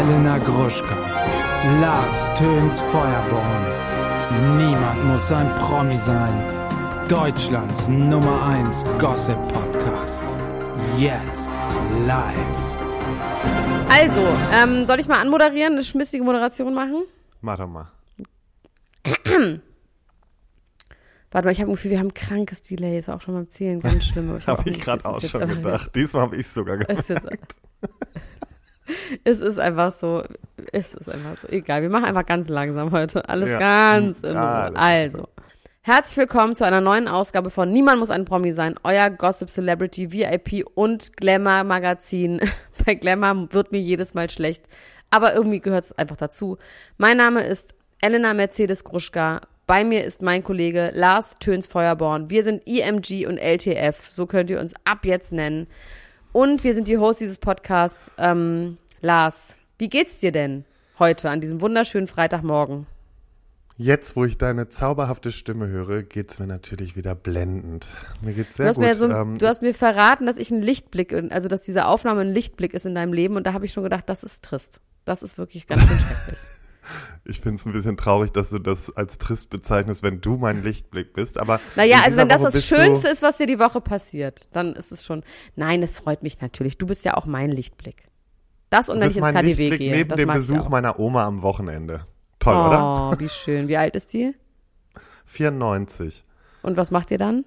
Elena Gruschka, Lars Töns Feuerborn. Niemand muss ein Promi sein. Deutschlands Nummer 1 Gossip Podcast. Jetzt live. Also, ähm, soll ich mal anmoderieren, eine schmissige Moderation machen? Mach doch mal. Warte mal, ich habe ein Gefühl, wir haben krankes Delay, ist auch schon beim Zählen ganz schlimm. Habe ich nicht- gerade es ist auch schon gedacht. Diesmal habe ich sogar Es gemacht. ist, es ist einfach so, es ist einfach so, egal, wir machen einfach ganz langsam heute, alles Ja. ganz in Ruhe. Also, herzlich willkommen zu einer neuen Ausgabe von Niemand muss ein Promi sein, euer Gossip Celebrity VIP und Glamour Magazin. Bei Glamour wird mir jedes Mal schlecht, aber irgendwie gehört es einfach dazu. Mein Name ist Elena Mercedes Gruschka. Bei mir ist mein Kollege Lars Töns Feuerborn. Wir sind IMG und LTF, so könnt ihr uns ab jetzt nennen. Und wir sind die Hosts dieses Podcasts. Ähm, Lars, wie geht's dir denn heute an diesem wunderschönen Freitagmorgen? Jetzt, wo ich deine zauberhafte Stimme höre, geht's mir natürlich wieder blendend. Mir geht's sehr Du hast, gut. mir so, ähm, du hast mir verraten, dass ich ein Lichtblick, also dass diese Aufnahme ein Lichtblick ist in deinem Leben und da habe ich schon gedacht, das ist trist. Das ist wirklich ganz schön schrecklich. ich finde es ein bisschen traurig, dass du das als trist bezeichnest, wenn du mein Lichtblick bist. Aber Naja, also wenn das Woche das Schönste ist, was dir die Woche passiert, dann ist es schon. Nein, es freut mich natürlich. Du bist ja auch mein Lichtblick. Das und wenn ich ins KDW Lichtblick gehe. neben das dem Besuch meiner Oma am Wochenende. Toll, oder? Oh, wie schön. Wie alt ist die? 94. Und was macht ihr dann?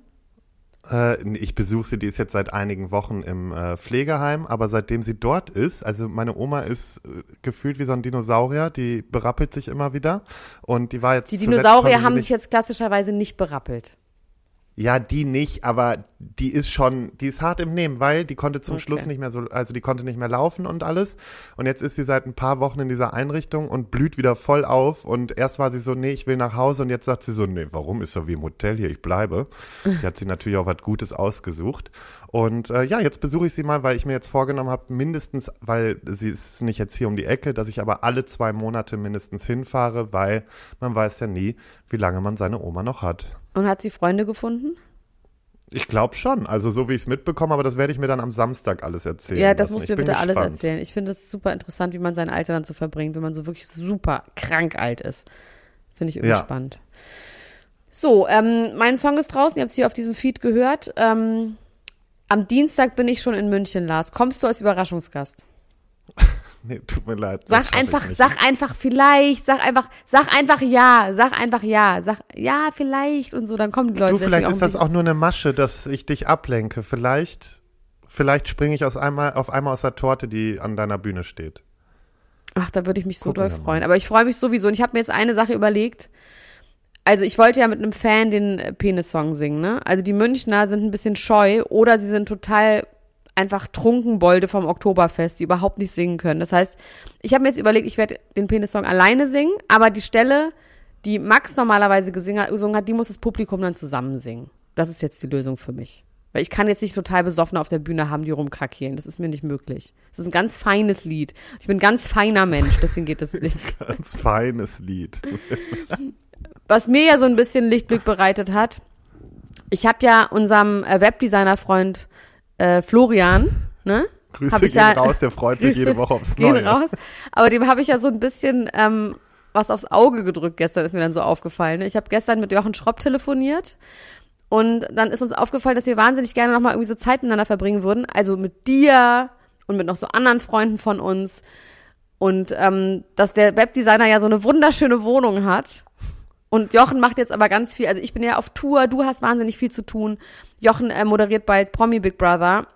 Äh, ich besuche sie, die ist jetzt seit einigen Wochen im äh, Pflegeheim, aber seitdem sie dort ist, also meine Oma ist äh, gefühlt wie so ein Dinosaurier, die berappelt sich immer wieder und die war jetzt Die Dinosaurier haben sich jetzt klassischerweise nicht berappelt. Ja, die nicht, aber die ist schon, die ist hart im Nehmen, weil die konnte zum Okay. Schluss nicht mehr so, also die konnte nicht mehr laufen und alles. Und jetzt ist sie seit ein paar Wochen in dieser Einrichtung und blüht wieder voll auf. Und erst war sie so, nee, ich will nach Hause. Und jetzt sagt sie so, nee, warum ist doch wie im Hotel hier, ich bleibe. Die hat sie natürlich auch was Gutes ausgesucht. Und äh, ja, jetzt besuche ich sie mal, weil ich mir jetzt vorgenommen habe, mindestens, weil sie ist nicht jetzt hier um die Ecke, dass ich aber alle zwei Monate mindestens hinfahre, weil man weiß ja nie, wie lange man seine Oma noch hat. Und hat sie Freunde gefunden? Ich glaube schon. Also so wie ich es mitbekomme, aber das werde ich mir dann am Samstag alles erzählen. Ja, das lassen. musst du mir bitte alles gespannt. erzählen. Ich finde es super interessant, wie man sein Alter dann so verbringt, wenn man so wirklich super krank alt ist. Finde ich irgendwie Ja. spannend. So, ähm, mein Song ist draußen, ihr habt es hier auf diesem Feed gehört. Ähm, am Dienstag bin ich schon in München, Lars. Kommst du als Überraschungsgast? Nee, tut mir leid. Sag einfach, sag einfach vielleicht, sag einfach, sag einfach ja, sag einfach ja, sag ja, vielleicht und so, dann kommen die Leute. Du, vielleicht ist das auch nur eine Masche, dass ich dich ablenke. Vielleicht, vielleicht springe ich aus einmal, auf einmal aus der Torte, die an deiner Bühne steht. Ach, da würde ich mich so Gucken doll freuen. Aber ich freue mich sowieso. Und ich habe mir jetzt eine Sache überlegt. Also ich wollte ja mit einem Fan den äh, Penis-Song singen, ne? Also die Münchner sind ein bisschen scheu oder sie sind total einfach Trunkenbolde vom Oktoberfest, die überhaupt nicht singen können. Das heißt, ich habe mir jetzt überlegt, ich werde den Penis-Song alleine singen, aber die Stelle, die Max normalerweise gesungen hat, die muss das Publikum dann zusammen singen. Das ist jetzt die Lösung für mich. Weil ich kann jetzt nicht total besoffen auf der Bühne haben, die rumkrakeelen. Das ist mir nicht möglich. Das ist ein ganz feines Lied. Ich bin ein ganz feiner Mensch, deswegen geht das nicht. Ganz feines Lied. Was mir ja so ein bisschen Lichtblick bereitet hat, ich habe ja unserem äh, Webdesigner-Freund äh, Florian, ne? Grüße Hab ich gehen ja- raus, der freut sich Grüße jede Woche aufs Gehen Neue. raus. Aber dem habe ich ja so ein bisschen ähm, was aufs Auge gedrückt gestern, ist mir dann so aufgefallen. ne? Ich habe gestern mit Jochen Schropp telefoniert und dann ist uns aufgefallen, dass wir wahnsinnig gerne nochmal irgendwie so Zeit miteinander verbringen würden. Also mit dir und mit noch so anderen Freunden von uns. Und ähm, dass der Webdesigner ja so eine wunderschöne Wohnung hat. Und Jochen macht jetzt aber ganz viel. Also ich bin ja auf Tour, du hast wahnsinnig viel zu tun. Jochen äh, moderiert bald Promi Big Brother.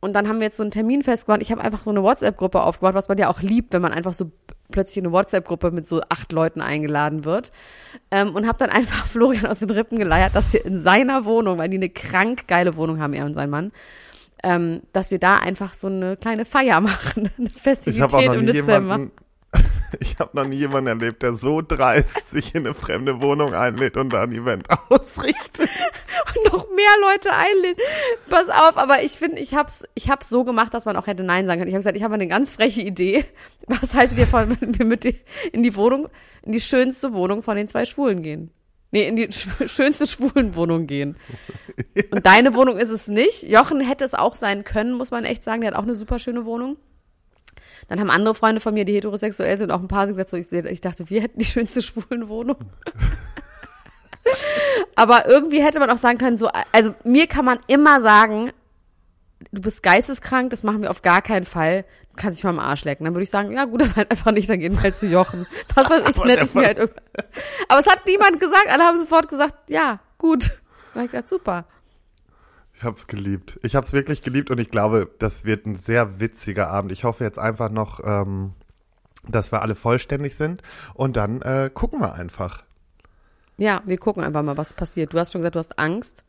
Und dann haben wir jetzt so einen Termin festgemacht. Ich habe einfach so eine WhatsApp-Gruppe aufgebaut, was man ja auch liebt, wenn man einfach so plötzlich in eine WhatsApp-Gruppe mit so acht Leuten eingeladen wird. Ähm, und habe dann einfach Florian aus den Rippen geleiert, dass wir in seiner Wohnung, weil die eine krank geile Wohnung haben, er und sein Mann, ähm, dass wir da einfach so eine kleine Feier machen, eine Ich habe auch Festivität noch im nie Dezember. jemanden, ich habe noch nie jemanden erlebt, der so dreist sich in eine fremde Wohnung einlädt und da ein Event ausrichtet. und noch mehr Leute einlädt. Pass auf, aber ich finde, ich hab's, ich hab's so gemacht, dass man auch hätte Nein sagen können. Ich habe gesagt, ich habe eine ganz freche Idee. Was haltet ihr von, wenn wir mit die, in die Wohnung, in die schönste Wohnung von den zwei Schwulen gehen? Nee, in die sch schönste Schwulenwohnung gehen. Und deine Wohnung ist es nicht. Jochen hätte es auch sein können, muss man echt sagen. Der hat auch eine super schöne Wohnung. Dann haben andere Freunde von mir, die heterosexuell sind, auch ein paar gesagt, so, ich, ich dachte, wir hätten die schönste Schwulenwohnung. Aber irgendwie hätte man auch sagen können, so, also mir kann man immer sagen, du bist geisteskrank, das machen wir auf gar keinen Fall. Du kannst dich mal am Arsch lecken. Dann würde ich sagen, ja gut, dann halt einfach nicht, dann gehen wir halt zu Jochen. Was weiß ich, nett ich mir halt. Aber es hat niemand gesagt, alle haben sofort gesagt, ja, gut. Dann habe ich gesagt, super. Ich hab's geliebt. Ich hab's wirklich geliebt und ich glaube, das wird ein sehr witziger Abend. Ich hoffe jetzt einfach noch, ähm, dass wir alle vollständig sind und dann äh, gucken wir einfach. Ja, wir gucken einfach mal, was passiert. Du hast schon gesagt, du hast Angst.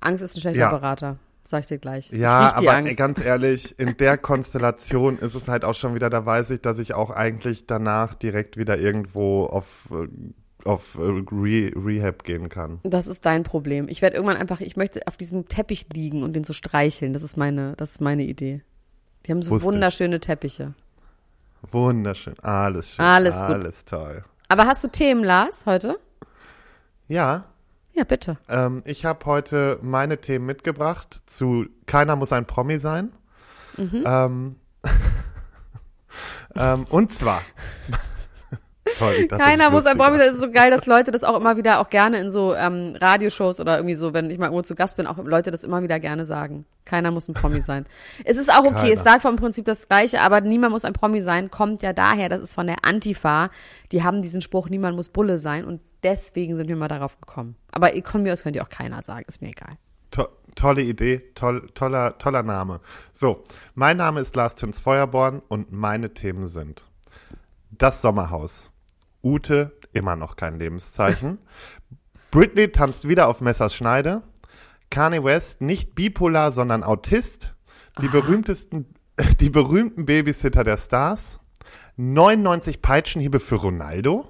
Angst ist ein schlechter Ja. Berater, sag ich dir gleich. Ja, aber Angst. ganz ehrlich, in der Konstellation ist es halt auch schon wieder, da weiß ich, dass ich auch eigentlich danach direkt wieder irgendwo auf, äh, auf äh, Re Rehab gehen kann. Das ist dein Problem. Ich werde irgendwann einfach, ich möchte auf diesem Teppich liegen und den so streicheln. Das ist meine, das ist meine Idee. Die haben so Wusste ich. wunderschöne Teppiche. Wunderschön, alles schön, Alles gut. alles toll. Aber hast du Themen, Lars, heute? Ja, Ja, bitte. ähm, ich habe heute meine Themen mitgebracht zu Keiner muss ein Promi sein. Mhm. Ähm, ähm, und zwar. Dachte, Keiner muss ein Promi sein. Es ist so geil, dass Leute das auch immer wieder auch gerne in so ähm, Radioshows oder irgendwie so, wenn ich mal irgendwo zu Gast bin, auch Leute das immer wieder gerne sagen. Keiner muss ein Promi sein. Es ist auch okay, Keiner. es sagt vom Prinzip das Gleiche, aber niemand muss ein Promi sein, kommt ja daher, das ist von der Antifa. Die haben diesen Spruch, niemand muss Bulle sein und deswegen sind wir mal darauf gekommen. Aber von mir aus könnt ihr auch keiner sagen, ist mir egal. To tolle Idee, toll, toller, toller Name. So, mein Name ist Lars Tüns Feuerborn und meine Themen sind das Sommerhaus. Ute, immer noch kein Lebenszeichen. Britney tanzt wieder auf Messers Schneide. Kanye West, nicht bipolar, sondern Autist. Die berühmtesten, die berühmten Babysitter der Stars. 99 Peitschenhiebe für Ronaldo.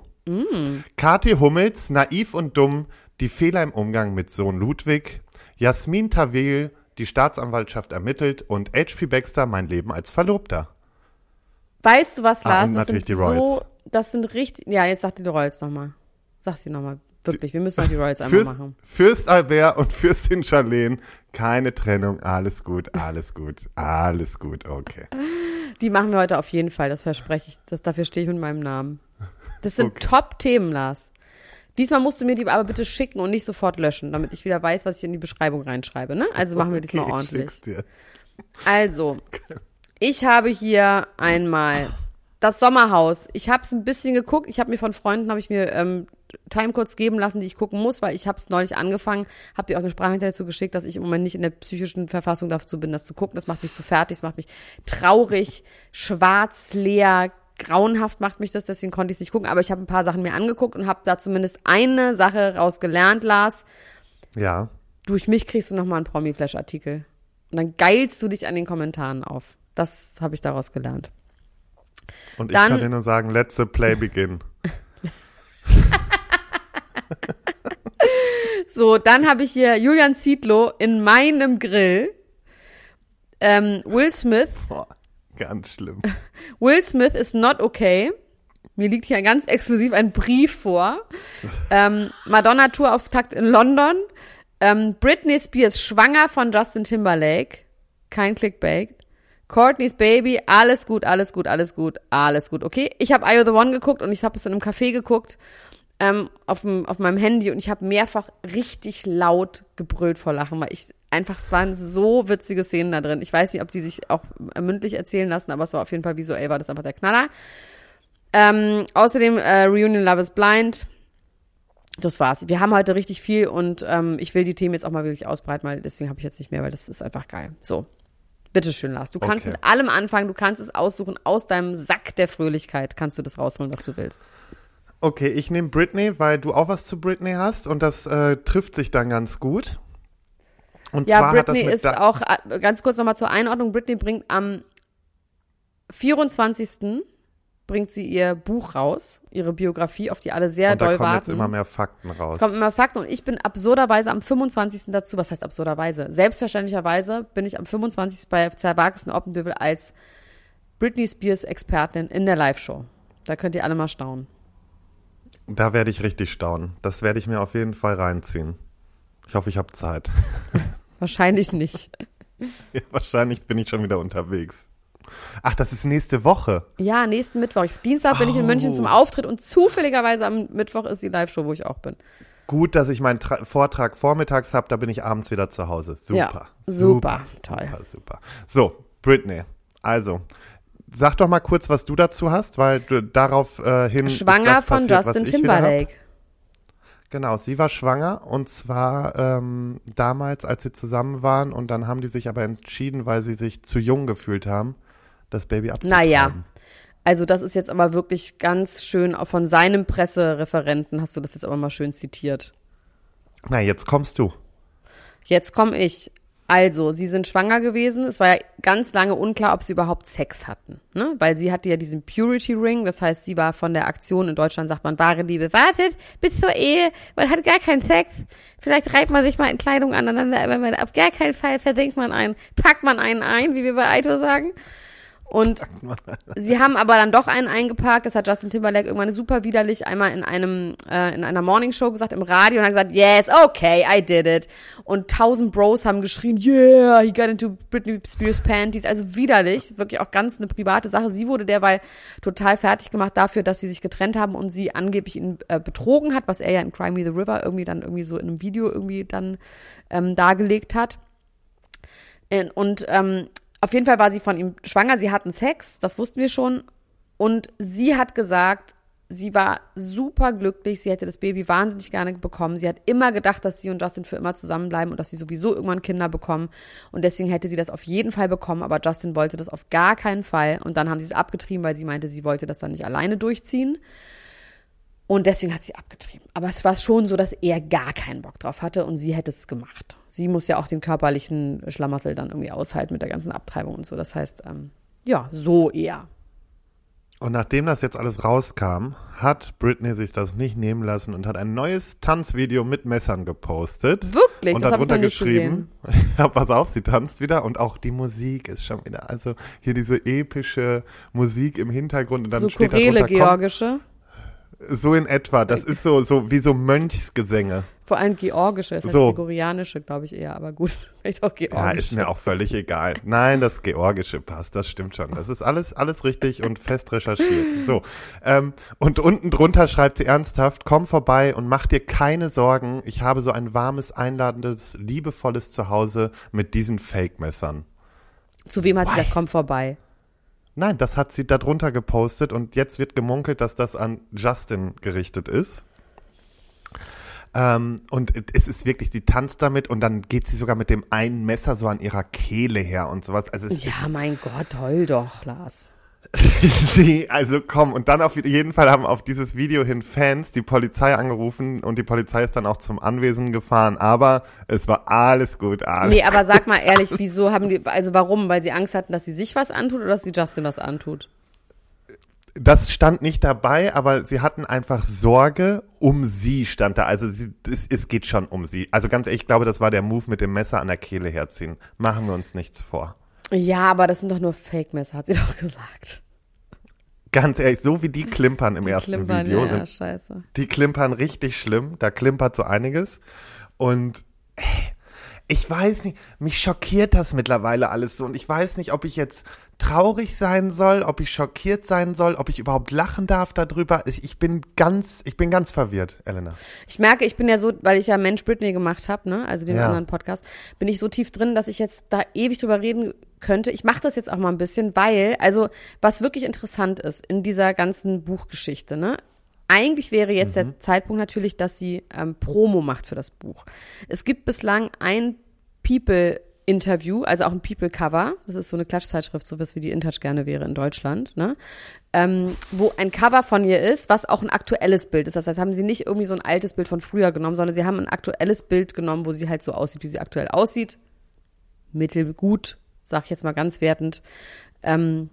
Kathi Hummels, naiv und dumm, die Fehler im Umgang mit Sohn Ludwig. Jasmin Tawil, die Staatsanwaltschaft ermittelt. Und H.P. Baxter, mein Leben als Verlobter. Weißt du was, Ah, Lars? und das sind so. Das sind richtig, ja, jetzt sag dir die Royals nochmal. Sag sie nochmal. Wirklich, wir müssen noch die Royals einmal Fürst, machen. Fürst Albert und Fürstin Charlene, keine Trennung, alles gut, alles gut, alles gut, okay. Die machen wir heute auf jeden Fall, das verspreche ich. Das, dafür stehe ich mit meinem Namen. Das sind Okay. Top-Themen, Lars. Diesmal musst du mir die aber bitte schicken und nicht sofort löschen, damit ich wieder weiß, was ich in die Beschreibung reinschreibe. Ne? Also machen wir diesmal okay, ich ordentlich. Also, ich habe hier einmal das Sommerhaus. Ich habe es ein bisschen geguckt. Ich habe mir von Freunden habe ich mir ähm, Timecodes geben lassen, die ich gucken muss, weil ich habe es neulich angefangen, habe dir auch eine Sprachnachricht dazu geschickt, dass ich im Moment nicht in der psychischen Verfassung dazu bin, das zu gucken. Das macht mich zu fertig, das macht mich traurig, schwarz, leer, grauenhaft macht mich das, deswegen konnte ich es nicht gucken. Aber ich habe ein paar Sachen mir angeguckt und habe da zumindest eine Sache rausgelernt, Lars. Ja, Durch mich kriegst du nochmal einen Promi-Flash-Artikel. Und dann geilst du dich an den Kommentaren auf. Das habe ich daraus gelernt. Und ich Dann- kann dir nur sagen, let the play begin. So, dann habe ich hier Julian Zietlow in meinem Grill. Ähm, Will Smith. Boah, ganz schlimm. Will Smith is not okay. Mir liegt hier ganz exklusiv ein Brief vor. Ähm, Madonna Tourauftakt in London. Ähm, Britney Spears schwanger von Justin Timberlake. Kein Clickbait. Courtney's Baby, alles gut, alles gut, alles gut, alles gut. Okay, ich habe IO the One geguckt und ich habe es in einem Café geguckt ähm, auf, dem, auf meinem Handy und ich habe mehrfach richtig laut gebrüllt vor Lachen, weil ich einfach, es waren so witzige Szenen da drin. Ich weiß nicht, ob die sich auch mündlich erzählen lassen, aber es war auf jeden Fall visuell, war das einfach der Knaller. Ähm, außerdem äh, Reunion Love is Blind. Das war's. Wir haben heute richtig viel und ähm, ich will die Themen jetzt auch mal wirklich ausbreiten, weil deswegen habe ich jetzt nicht mehr, weil das ist einfach geil. So. Bitteschön, Lars. Du kannst Okay. mit allem anfangen, du kannst es aussuchen. Aus deinem Sack der Fröhlichkeit kannst du das rausholen, was du willst. Okay, ich nehme Britney, weil du auch was zu Britney hast und das äh, trifft sich dann ganz gut. Und Ja, zwar hat das Britney ist auch, äh, ganz kurz nochmal zur Einordnung, Britney bringt am 24. bringt sie ihr Buch raus, ihre Biografie, auf die alle sehr und da doll kommen warten. jetzt immer mehr Fakten raus. Es kommen immer Fakten und ich bin absurderweise am 25. dazu, was heißt absurderweise? Selbstverständlicherweise bin ich am 25. bei Zerbarkes und Oppendövel als Britney Spears Expertin in der Live-Show. Da könnt ihr alle mal staunen. Da werde ich richtig staunen. Das werde ich mir auf jeden Fall reinziehen. Ich hoffe, ich habe Zeit. Wahrscheinlich nicht. Ja, Wahrscheinlich bin ich schon wieder unterwegs. Ach, das ist nächste Woche. Ja, nächsten Mittwoch. Ich, Dienstag bin ich in München Oh. zum Auftritt und zufälligerweise am Mittwoch ist die Live-Show, wo ich auch bin. Gut, dass ich meinen Tra Vortrag vormittags habe, da bin ich abends wieder zu Hause. Super. Ja, super, toll. Super, super. So, Britney. Also, sag doch mal kurz, was du dazu hast, weil du darauf äh, hin. Schwanger von passiert, Justin. Timberlake. Genau, sie war schwanger und zwar ähm, damals, als sie zusammen waren und dann haben die sich aber entschieden, weil sie sich zu jung gefühlt haben, das Baby abzutreiben. Naja. Also das ist jetzt aber wirklich ganz schön, auch von seinem Pressereferenten hast du das jetzt aber mal schön zitiert. Na, jetzt kommst du. Jetzt komme ich. Also, sie sind schwanger gewesen. Es war ja ganz lange unklar, ob sie überhaupt Sex hatten. Ne? Weil sie hatte ja diesen Purity Ring. Das heißt, sie war von der Aktion, in Deutschland sagt man, wahre Liebe wartet bis zur Ehe. Man hat gar keinen Sex. Vielleicht reibt man sich mal in Kleidung aneinander, aber man, auf gar keinen Fall versenkt man einen, packt man einen ein, wie wir bei Aito sagen. Und sie haben aber dann doch einen eingepackt. Das hat Justin Timberlake irgendwann super widerlich einmal in einem äh, in einer Morning Show gesagt im Radio und hat gesagt, yes, okay, I did it. Und tausend Bros haben geschrien, yeah, he got into Britney Spears Panties. Also widerlich, wirklich auch ganz eine private Sache. Sie wurde derweil total fertig gemacht dafür, dass sie sich getrennt haben und sie angeblich ihn äh, betrogen hat, was er ja in Cry Me the River irgendwie dann irgendwie so in einem Video irgendwie dann ähm, dargelegt hat. Äh, Und ähm, auf jeden Fall war sie von ihm schwanger, sie hatten Sex, das wussten wir schon. Und sie hat gesagt, sie war super glücklich, sie hätte das Baby wahnsinnig gerne bekommen. Sie hat immer gedacht, dass sie und Justin für immer zusammenbleiben und dass sie sowieso irgendwann Kinder bekommen. Und deswegen hätte sie das auf jeden Fall bekommen, aber Justin wollte das auf gar keinen Fall. Und dann haben sie es abgetrieben, weil sie meinte, sie wollte das dann nicht alleine durchziehen. Und deswegen hat sie abgetrieben. Aber es war schon so, dass er gar keinen Bock drauf hatte und sie hätte es gemacht. Sie muss ja auch den körperlichen Schlamassel dann irgendwie aushalten mit der ganzen Abtreibung und so. Das heißt, ähm, ja, so eher. Und nachdem das jetzt alles rauskam, hat Britney sich das nicht nehmen lassen und hat ein neues Tanzvideo mit Messern gepostet. Wirklich? Und Das habe ich darunter nicht geschrieben, ja, pass auf, sie tanzt wieder und auch die Musik ist schon wieder, also hier diese epische Musik im Hintergrund und dann So steht Chorele, darunter, georgische. So in etwa, das ist so, so wie so Mönchsgesänge. Vor allem georgische. Es heißt So. gregorianische, glaube ich eher, aber gut. Vielleicht auch Ja, georgische. ist mir auch völlig egal. Nein, das Georgische passt, das stimmt schon. Das ist alles, alles richtig und fest recherchiert. So. Ähm, und unten drunter schreibt sie ernsthaft, komm vorbei und mach dir keine Sorgen. Ich habe so ein warmes, einladendes, liebevolles Zuhause mit diesen Fake-Messern. Zu wem hat sie gesagt, komm vorbei? Nein, das hat sie darunter gepostet und jetzt wird gemunkelt, dass das an Justin gerichtet ist. Ähm, und es ist wirklich, sie tanzt damit und dann geht sie sogar mit dem einen Messer so an ihrer Kehle her und sowas. Also es Ja, mein Gott, heul doch, Lars. sie, also komm, und dann auf jeden Fall haben auf dieses Video hin Fans die Polizei angerufen und die Polizei ist dann auch zum Anwesen gefahren, aber es war alles gut, alles Nee, aber sag mal ehrlich, wieso haben die, also warum? Weil sie Angst hatten, dass sie sich was antut oder dass sie Justin was antut? Das stand nicht dabei, aber sie hatten einfach Sorge um sie, stand da. Also sie, es, es geht schon um sie. Also ganz ehrlich, ich glaube, das war der Move mit dem Messer an der Kehle herziehen. Machen wir uns nichts vor. Ja, aber das sind doch nur Fake-Messer, hat sie doch gesagt. Ganz ehrlich, so wie die klimpern im ersten Klimpern, Video, ja, sind scheiße. die klimpern richtig schlimm. Da klimpert so einiges. Und ich weiß nicht, mich schockiert das mittlerweile alles so. Und ich weiß nicht, ob ich jetzt traurig sein soll, ob ich schockiert sein soll, ob ich überhaupt lachen darf darüber. Ich, ich bin ganz, ich bin ganz verwirrt, Elena. Ich merke, ich bin ja so, weil ich ja Mensch Britney gemacht habe, ne, also den Ja. anderen Podcast, bin ich so tief drin, dass ich jetzt da ewig drüber reden könnte. Ich mache das jetzt auch mal ein bisschen, weil, also was wirklich interessant ist in dieser ganzen Buchgeschichte, ne, eigentlich wäre jetzt der Zeitpunkt natürlich, dass sie ähm, Promo macht für das Buch. Es gibt bislang ein People-Interview, also auch ein People-Cover. Das ist so eine Klatschzeitschrift, sowas wie die InTouch gerne wäre in Deutschland, ne? Ähm, wo ein Cover von ihr ist, was auch ein aktuelles Bild ist. Das heißt, haben sie nicht irgendwie so ein altes Bild von früher genommen, sondern sie haben ein aktuelles Bild genommen, wo sie halt so aussieht, wie sie aktuell aussieht. Mittelgut, sag ich jetzt mal ganz wertend. Ähm,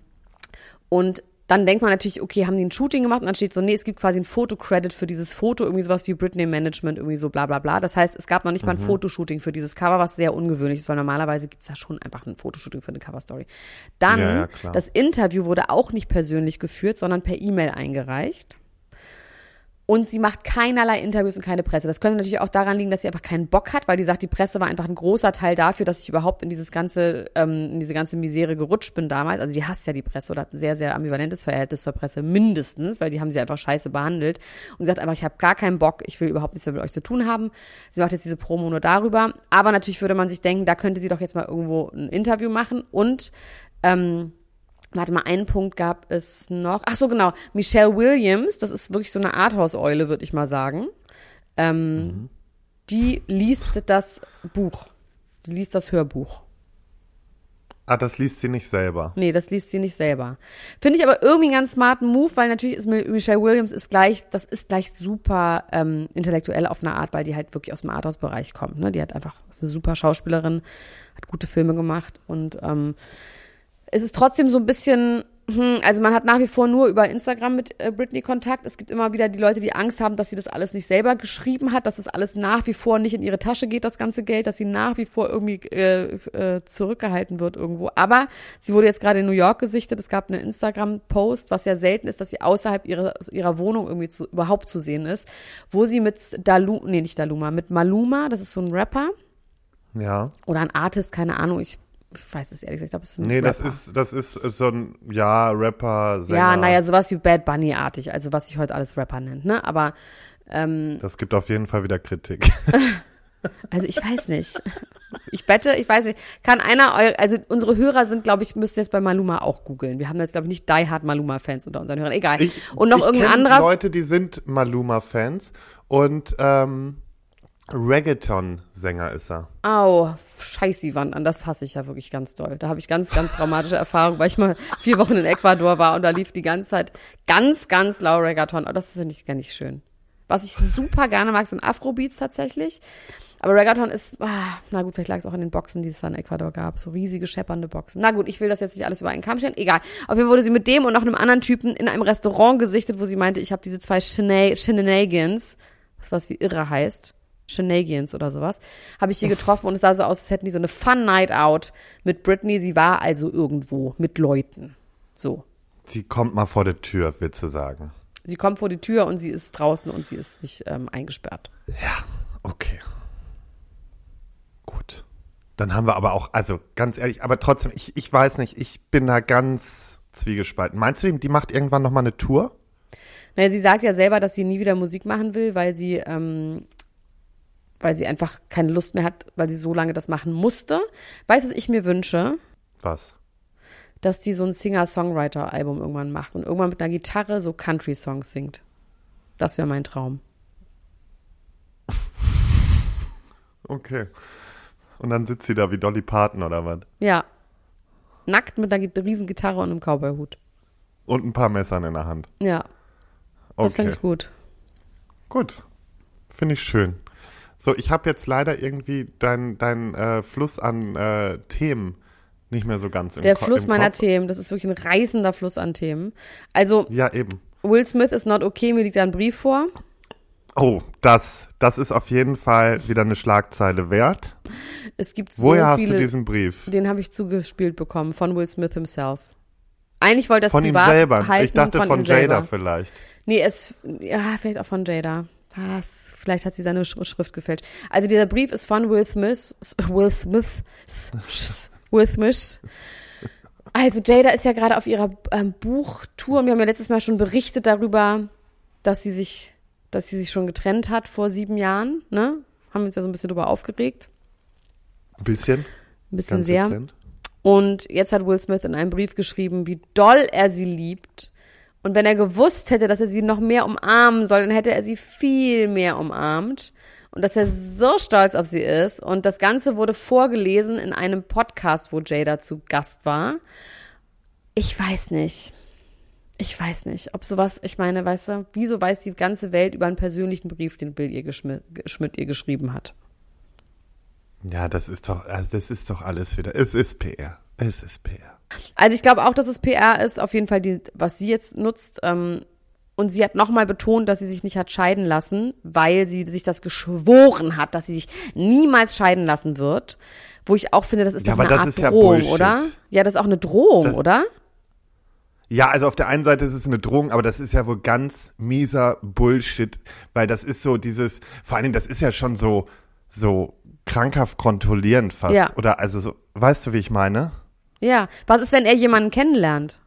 und dann denkt man natürlich, okay, haben die ein Shooting gemacht und dann steht so, nee, es gibt quasi ein Fotocredit für dieses Foto, irgendwie sowas wie Britney Management, irgendwie so bla bla bla. Das heißt, es gab noch nicht mal ein Fotoshooting für dieses Cover, was sehr ungewöhnlich ist, weil normalerweise gibt es ja schon einfach ein Fotoshooting für eine Coverstory. Dann, Ja, ja, das Interview wurde auch nicht persönlich geführt, sondern per E-Mail eingereicht. Und sie macht keinerlei Interviews und keine Presse. Das könnte natürlich auch daran liegen, dass sie einfach keinen Bock hat, weil die sagt, die Presse war einfach ein großer Teil dafür, dass ich überhaupt in dieses ganze, ähm, in diese ganze Misere gerutscht bin damals. Also die hasst ja die Presse oder hat ein sehr, sehr ambivalentes Verhältnis zur Presse, mindestens, weil die haben sie einfach scheiße behandelt. Und sie sagt einfach, ich habe gar keinen Bock, ich will überhaupt nichts mehr mit euch zu tun haben. Sie macht jetzt diese Promo nur darüber. Aber natürlich würde man sich denken, da könnte sie doch jetzt mal irgendwo ein Interview machen. Und ähm, Warte mal, einen Punkt gab es noch. Ach so, genau. Michelle Williams, das ist wirklich so eine Arthouse-Eule, würde ich mal sagen. Ähm, mhm. Die liest das Buch. Die liest das Hörbuch. Ah, das liest sie nicht selber. Nee, das liest sie nicht selber. Finde ich aber irgendwie einen ganz smarten Move, weil natürlich ist Michelle Williams ist gleich, das ist gleich super ähm, intellektuell auf eine Art, weil die halt wirklich aus dem Arthouse-Bereich kommt. Ne? Die hat einfach ist eine super Schauspielerin, hat gute Filme gemacht und ähm, es ist trotzdem so ein bisschen, hm, also man hat nach wie vor nur über Instagram mit äh, Britney Kontakt. Es gibt immer wieder die Leute, die Angst haben, dass sie das alles nicht selber geschrieben hat, dass das alles nach wie vor nicht in ihre Tasche geht, das ganze Geld, dass sie nach wie vor irgendwie äh, äh, zurückgehalten wird irgendwo. Aber sie wurde jetzt gerade in New York gesichtet. Es gab eine Instagram-Post, was ja selten ist, dass sie außerhalb ihrer, ihrer Wohnung irgendwie zu, überhaupt zu sehen ist, wo sie mit Dalu, nee, nicht Daluma, mit Maluma, das ist so ein Rapper. Ja. Oder ein Artist, keine Ahnung, ich ich weiß es ehrlich gesagt, ich glaube, es ist ein Nee, Rapper. das ist, das ist so ein, ja, Rapper, Sänger. Ja, naja, sowas wie Bad Bunny-artig, also was sich heute alles Rapper nennt, ne? Aber, ähm, Das gibt auf jeden Fall wieder Kritik. also ich weiß nicht. Ich wette, ich weiß nicht, kann einer, eu- also unsere Hörer sind, glaube ich, müssten jetzt bei Maluma auch googeln. Wir haben jetzt, glaube ich, nicht Die Hard Maluma-Fans unter unseren Hörern. Egal. Ich, Und noch ich irgendein anderer. Leute, die sind Maluma-Fans und ähm, Reggaeton-Sänger ist er. Au, scheiß die Wand an, das hasse ich ja wirklich ganz doll. Da habe ich ganz, ganz traumatische Erfahrungen, weil ich mal vier Wochen in Ecuador war und da lief die ganze Zeit ganz, ganz lau Reggaeton. Oh, das ist ja nicht, gar nicht schön. Was ich super gerne mag, sind Afrobeats tatsächlich. Aber Reggaeton ist, ah, na gut, vielleicht lag es auch an den Boxen, die es da in Ecuador gab. So riesige, scheppernde Boxen. Na gut, ich will das jetzt nicht alles über einen Kamm stellen. Egal. Auf jeden Fall wurde sie mit dem und noch einem anderen Typen in einem Restaurant gesichtet, wo sie meinte, ich habe diese zwei Shena- Shenanigans, was was wie irre heißt. Shenanigans oder sowas, habe ich hier getroffen und es sah so aus, als hätten die so eine Fun Night Out mit Britney. Sie war also irgendwo mit Leuten. So. Sie kommt mal vor der Tür, Witze sagen. Sie kommt vor die Tür und sie ist draußen und sie ist nicht ähm, eingesperrt. Ja, okay. Gut. Dann haben wir aber auch, also ganz ehrlich, aber trotzdem, ich, ich weiß nicht, ich bin da ganz zwiegespalten. Meinst du, die macht irgendwann nochmal eine Tour? Naja, sie sagt ja selber, dass sie nie wieder Musik machen will, weil sie, ähm, weil sie einfach keine Lust mehr hat, weil sie so lange das machen musste. Weißt du, was ich mir wünsche? Was? Dass die so ein Singer-Songwriter-Album irgendwann macht und irgendwann mit einer Gitarre so Country-Songs singt. Das wäre mein Traum. Okay. Und dann sitzt sie da wie Dolly Parton oder was? Ja. Nackt mit einer riesen Gitarre und einem Cowboy-Hut. Und ein paar Messern in der Hand. Ja, das fände Okay. ich gut. Gut. Finde ich schön. So, ich habe jetzt leider irgendwie dein, dein äh, Fluss an äh, Themen nicht mehr so ganz im Der Ko- Fluss im meiner Kopf. Themen, das ist wirklich ein reißender Fluss an Themen. Also, Ja, eben. Will Smith ist not okay, mir liegt da ein Brief vor. Oh, das, das ist auf jeden Fall wieder eine Schlagzeile wert. Es gibt so Woher hast viele. du diesen Brief? Den habe ich zugespielt bekommen von Will Smith himself. Eigentlich wollte er das Von ihm privat selber. halten Ich dachte von, von, ihm Jada selber. vielleicht. Nee, es, ja, vielleicht auch von Jada. Was? Vielleicht hat sie seine Sch Schrift gefälscht. Also dieser Brief ist von Will Smith, Will Smith, Will Smith. Also Jada ist ja gerade auf ihrer ähm, Buchtour und wir haben ja letztes Mal schon berichtet darüber, dass sie sich, dass sie sich schon getrennt hat vor sieben Jahren, ne? Haben uns ja so ein bisschen drüber aufgeregt. Ein bisschen. Ein bisschen Ganz sehr. dezent. Und jetzt hat Will Smith in einem Brief geschrieben, wie doll er sie liebt. Und wenn er gewusst hätte, dass er sie noch mehr umarmen soll, dann hätte er sie viel mehr umarmt. Und dass er so stolz auf sie ist. Und das Ganze wurde vorgelesen in einem Podcast, wo Jada zu Gast war. Ich weiß nicht. Ich weiß nicht, ob sowas, ich meine, weißt du, wieso weiß die ganze Welt über einen persönlichen Brief, den Bill ihr Schmidt ihr geschrieben hat? Ja, das ist doch, also das ist doch alles wieder. Es ist PR. Es ist PR. Also ich glaube auch, dass es PR ist, auf jeden Fall, die, was sie jetzt nutzt. Ähm, und sie hat nochmal betont, dass sie sich nicht hat scheiden lassen, weil sie sich das geschworen hat, dass sie sich niemals scheiden lassen wird. Wo ich auch finde, das ist Ja, doch aber eine das Art ist ja Drohung, Bullshit. oder? Ja, das ist auch eine Drohung, Das- oder? Ja, also auf der einen Seite ist es eine Drohung, aber das ist ja wohl ganz mieser Bullshit, weil das ist so dieses, vor allen Dingen, das ist ja schon so, so krankhaft kontrollierend fast. Ja. Oder also so, weißt du, wie ich meine? Ja. Was ist, wenn er jemanden kennenlernt?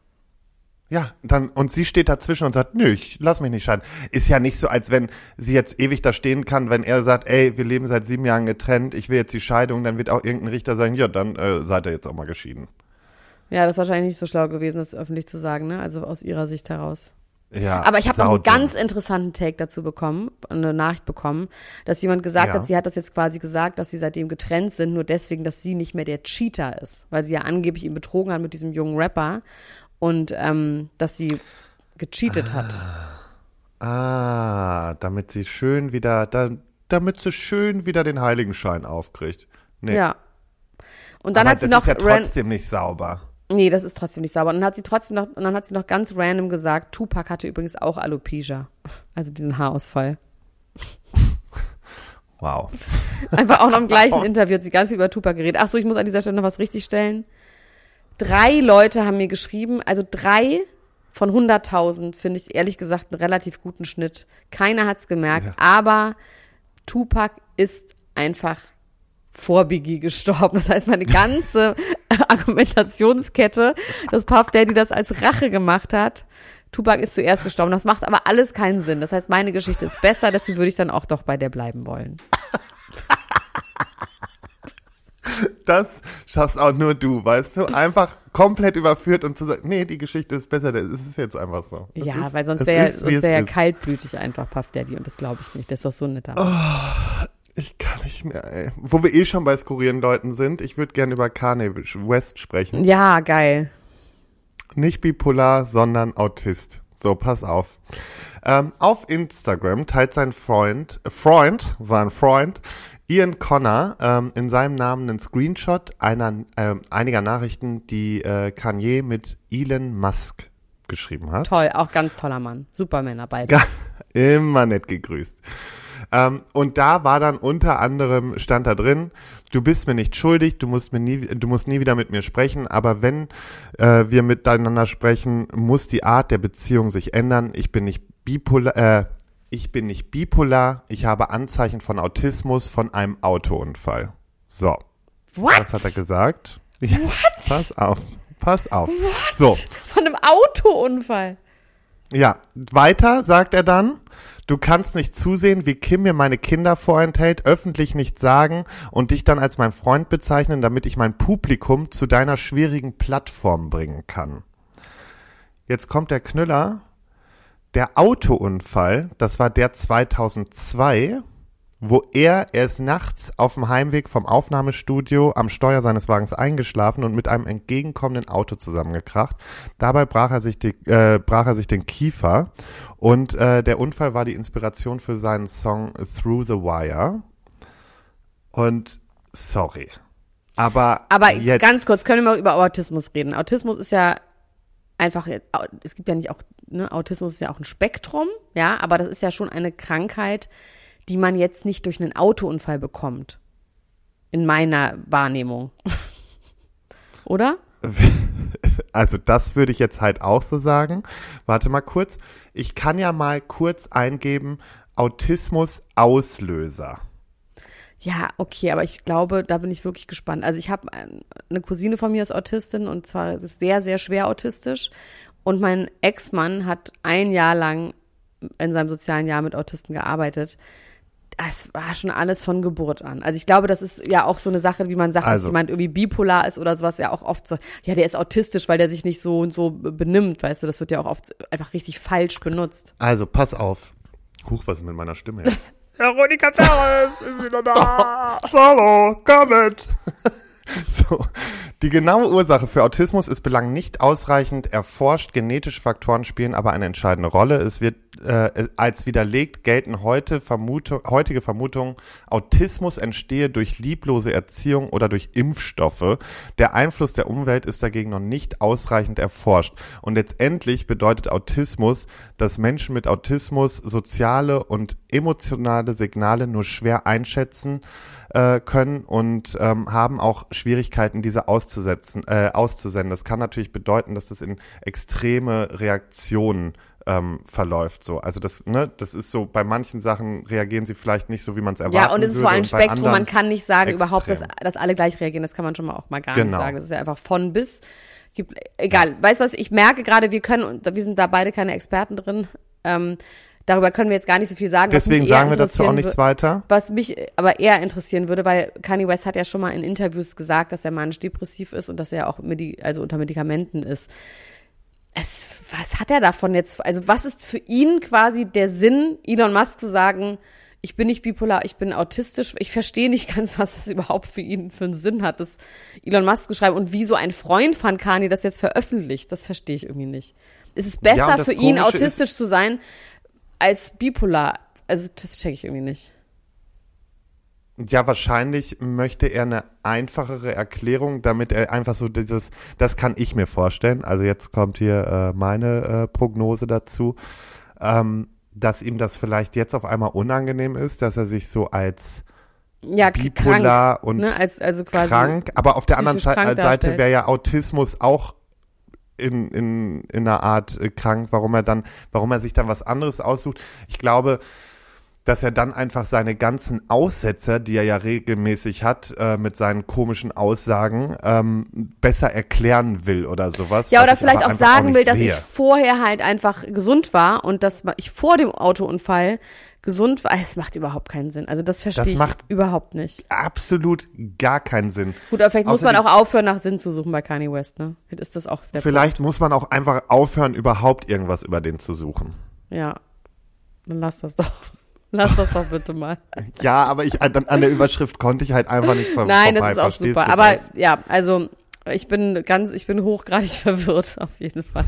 Ja, dann, und sie steht dazwischen und sagt, nö, ich lass mich nicht scheiden. Ist ja nicht so, als wenn sie jetzt ewig da stehen kann, wenn er sagt, ey, wir leben seit sieben Jahren getrennt, ich will jetzt die Scheidung, dann wird auch irgendein Richter sagen, ja, dann äh, seid ihr jetzt auch mal geschieden. Ja, das ist wahrscheinlich nicht so schlau gewesen, das öffentlich zu sagen, ne? Also aus ihrer Sicht heraus. Ja, Aber ich habe noch einen ganz interessanten Take dazu bekommen, eine Nachricht bekommen, dass jemand gesagt Ja. hat, sie hat das jetzt quasi gesagt, dass sie seitdem getrennt sind, nur deswegen, dass sie nicht mehr der Cheater ist, weil sie ja angeblich ihn betrogen hat mit diesem jungen Rapper und ähm, dass sie gecheatet hat. Ah, damit sie schön wieder, da, damit sie schön wieder den Heiligenschein aufkriegt. Nee. Ja. Und dann Aber hat sie das noch ist ja trotzdem nicht sauber. Nee, das ist trotzdem nicht sauber. Und dann hat sie trotzdem noch, und dann hat sie noch ganz random gesagt, Tupac hatte übrigens auch Alopecia. Also diesen Haarausfall. Wow. Einfach auch noch im gleichen Interview hat sie ganz viel über Tupac geredet. Ach so, ich muss an dieser Stelle noch was richtigstellen. Drei Leute haben mir geschrieben, also drei von 100.000 finde ich ehrlich gesagt einen relativ guten Schnitt. Keiner hat's gemerkt, Ja. aber Tupac ist einfach vor Biggie gestorben. Das heißt, meine ganze Argumentationskette, dass Puff Daddy das als Rache gemacht hat, Tupac ist zuerst gestorben. Das macht aber alles keinen Sinn. Das heißt, meine Geschichte ist besser, deswegen würde ich dann auch doch bei der bleiben wollen. Das schaffst auch nur du, weißt du? Einfach komplett überführt und zu sagen, nee, die Geschichte ist besser, das ist jetzt einfach so. Es Ja, ist, weil sonst wäre wär ja kaltblütig einfach Puff Daddy und das glaube ich nicht. Der ist doch so ein netter. Ich kann nicht mehr, ey. Wo wir eh schon bei skurrilen Leuten sind, ich würde gerne über Kanye West sprechen. Ja, geil. Nicht bipolar, sondern Autist. So, pass auf. Ähm, auf Instagram teilt sein Freund, äh, Freund, sein Freund, Ian Connor, ähm, in seinem Namen einen Screenshot einer, ähm, einiger Nachrichten, die äh, Kanye mit Elon Musk geschrieben hat. Toll, auch ganz toller Mann. Supermänner beide. Ga- Immer nett gegrüßt. Ähm, und da war dann unter anderem, stand da drin, du bist mir nicht schuldig, du musst mir nie, du musst nie wieder mit mir sprechen, aber wenn äh, wir miteinander sprechen, muss die Art der Beziehung sich ändern. Ich bin nicht bipolar, äh, ich bin nicht bipolar, ich habe Anzeichen von Autismus von einem Autounfall. So, What? das hat er gesagt. Ja, Pass auf, pass auf. So, Von einem Autounfall. Ja, weiter sagt er dann, du kannst nicht zusehen, wie Kim mir meine Kinder vorenthält, öffentlich nicht sagen und dich dann als mein Freund bezeichnen, damit ich mein Publikum zu deiner schwierigen Plattform bringen kann. Jetzt kommt der Knüller. Der Autounfall, das war der 2002, wo er, er ist nachts auf dem Heimweg vom Aufnahmestudio am Steuer seines Wagens eingeschlafen und mit einem entgegenkommenden Auto zusammengekracht. Dabei brach er sich, die, äh, brach er sich den Kiefer und äh, der Unfall war die Inspiration für seinen Song Through the Wire. Und sorry. Aber, Aber jetzt, ganz kurz, können wir mal über Autismus reden. Autismus ist ja einfach, es gibt ja nicht auch, ne, Autismus ist ja auch ein Spektrum, ja, aber das ist ja schon eine Krankheit, die man jetzt nicht durch einen Autounfall bekommt. In meiner Wahrnehmung. Oder? Also das würde ich jetzt halt auch so sagen. Warte mal kurz. Ich kann ja mal kurz eingeben, Autismus Auslöser. Ja, okay, aber ich glaube, da bin ich wirklich gespannt. Also ich habe eine Cousine von mir ist Autistin und zwar ist sehr, sehr schwer autistisch. Und mein Ex-Mann hat ein Jahr lang in seinem sozialen Jahr mit Autisten gearbeitet. Das war schon alles von Geburt an. Also ich glaube, das ist ja auch so eine Sache, wie man sagt, dass Also- jemand irgendwie bipolar ist oder sowas, ja auch oft so, ja, der ist autistisch, weil der sich nicht so und so benimmt, weißt du, das wird ja auch oft einfach richtig falsch benutzt. Also pass auf. Huch, was ist mit meiner Stimme jetzt? Veronika Ferres ist wieder da. Hallo, komm mit. So. Die genaue Ursache für Autismus ist bislang nicht ausreichend erforscht. Genetische Faktoren spielen aber eine entscheidende Rolle. Es wird äh, als widerlegt gelten heute Vermutung, heutige Vermutungen, Autismus entstehe durch lieblose Erziehung oder durch Impfstoffe. Der Einfluss der Umwelt ist dagegen noch nicht ausreichend erforscht. Und letztendlich bedeutet Autismus, dass Menschen mit Autismus soziale und emotionale Signale nur schwer einschätzen äh, können und ähm, haben auch Schwierigkeiten, diese auszusetzen, äh, auszusenden. Das kann natürlich bedeuten, dass das in extreme Reaktionen ähm, verläuft. So, also das, ne, das ist so. Bei manchen Sachen reagieren sie vielleicht nicht so, wie man es erwartet. Ja, und es ist vor allem Spektrum. Man kann nicht sagen extrem. überhaupt, dass, dass alle gleich reagieren. Das kann man schon mal auch mal gar Genau. nicht sagen. Das ist ja einfach von bis. Gibt, egal. Weißt du was? Ich merke gerade, wir können, und wir sind da beide keine Experten drin. Ähm, darüber können wir jetzt gar nicht so viel sagen. Deswegen sagen wir dazu auch nichts weiter. Was mich aber eher interessieren würde, weil Kanye West hat ja schon mal in Interviews gesagt, dass er manisch-depressiv ist und dass er auch medi also unter Medikamenten ist. Es, was hat er davon jetzt? Also was ist für ihn quasi der Sinn, Elon Musk zu sagen, ich bin nicht bipolar, ich bin autistisch. Ich verstehe nicht ganz, was das überhaupt für ihn für einen Sinn hat, das Elon Musk zu schreiben und wie so ein Freund von Kanye das jetzt veröffentlicht. Das verstehe ich irgendwie nicht. Ist es Ja, besser das für ihn, autistisch zu sein, als bipolar? Also das checke ich irgendwie nicht. Ja, wahrscheinlich möchte er eine einfachere Erklärung, damit er einfach so dieses, das kann ich mir vorstellen. Also jetzt kommt hier äh, meine äh, Prognose dazu, ähm, dass ihm das vielleicht jetzt auf einmal unangenehm ist, dass er sich so als ja, bipolar krank, und ne? als, also quasi krank, aber auf der anderen psychisch Seite, wäre ja Autismus auch in, in, in einer Art äh, krank, warum er dann, warum er sich dann was anderes aussucht. Ich glaube, dass er dann einfach seine ganzen Aussetzer, die er ja regelmäßig hat, äh, mit seinen komischen Aussagen, ähm, besser erklären will oder sowas. Ja, oder ich vielleicht auch sagen nicht will, dass sehe. ich vorher halt einfach gesund war und dass ich vor dem Autounfall gesund war. Es macht überhaupt keinen Sinn. Also das verstehe Das ich macht- überhaupt nicht. absolut gar keinen Sinn. Gut, aber vielleicht muss man Außerdem- auch aufhören, nach Sinn zu suchen bei Kanye West, ne? Vielleicht ist das auch der Vielleicht muss man auch einfach aufhören, überhaupt irgendwas über den zu suchen. Punkt. Ja. Dann lass das doch. Lass das doch bitte mal. Ja, aber ich an, an der Überschrift konnte ich halt einfach nicht ver Nein, vorbei. das ist auch verstehst super. Aber das? ja, also ich bin ganz, ich bin hochgradig verwirrt, auf jeden Fall.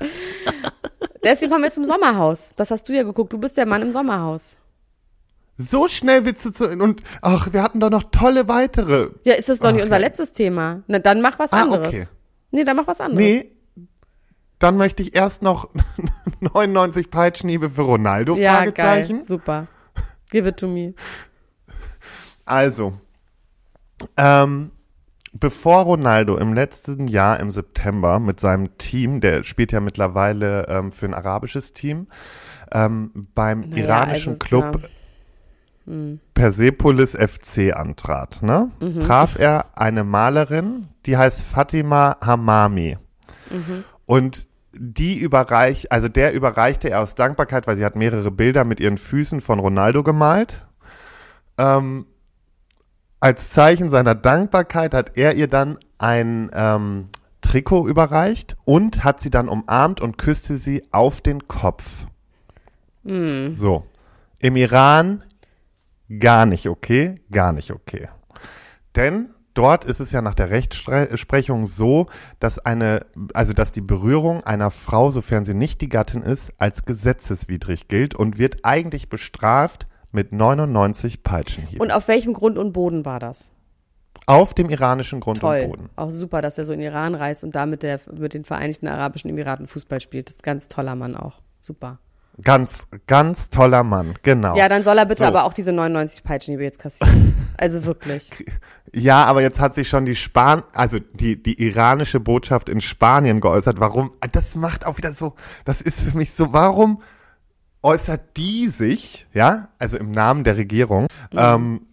Deswegen kommen wir zum Sommerhaus. Das hast du ja geguckt. Du bist der Mann im Sommerhaus. so schnell willst du zu und ach, wir hatten doch noch tolle weitere. Ja, ist das doch nicht Ach, unser ja. letztes Thema? Na, dann mach was Ah, anderes. okay. Nee, dann mach was anderes. Nee. Dann möchte ich erst noch 99 Peitschenhiebe für Ronaldo ja, Fragezeichen. geil. Super. Give it to me. Also, ähm, bevor Ronaldo im letzten Jahr im September mit seinem Team, der spielt ja mittlerweile ähm, für ein arabisches Team, ähm, beim Naja, iranischen also, Club ja. Hm. Persepolis FC antrat, ne? Mhm. traf er eine Malerin, die heißt Fatima Hamami. Mhm. Und die überreich, also der überreichte er aus Dankbarkeit, weil sie hat mehrere Bilder mit ihren Füßen von Ronaldo gemalt. Ähm, als Zeichen seiner Dankbarkeit hat er ihr dann ein ähm, Trikot überreicht und hat sie dann umarmt und küsste sie auf den Kopf. Hm. So. Im Iran gar nicht okay, gar nicht okay. Denn dort ist es ja nach der Rechtsprechung so, dass eine, also dass die Berührung einer Frau, sofern sie nicht die Gattin ist, als gesetzeswidrig gilt und wird eigentlich bestraft mit 99 Peitschenhieben. Und auf welchem Grund und Boden war das? auf dem iranischen Grund Toll. und Boden. Auch super, dass er so in Iran reist und da mit, der, mit den Vereinigten Arabischen Emiraten Fußball spielt. Das ist ein ganz toller Mann auch. Super. Ganz, ganz toller Mann, genau. Ja, dann soll er bitte So. aber auch diese 99 Peitschenhiebe jetzt kassieren. also wirklich. Ja, aber jetzt hat sich schon die Span, also die, die iranische Botschaft in Spanien geäußert. Warum? Das macht auch wieder so, das ist für mich so, warum äußert die sich, ja, also im Namen der Regierung, ähm,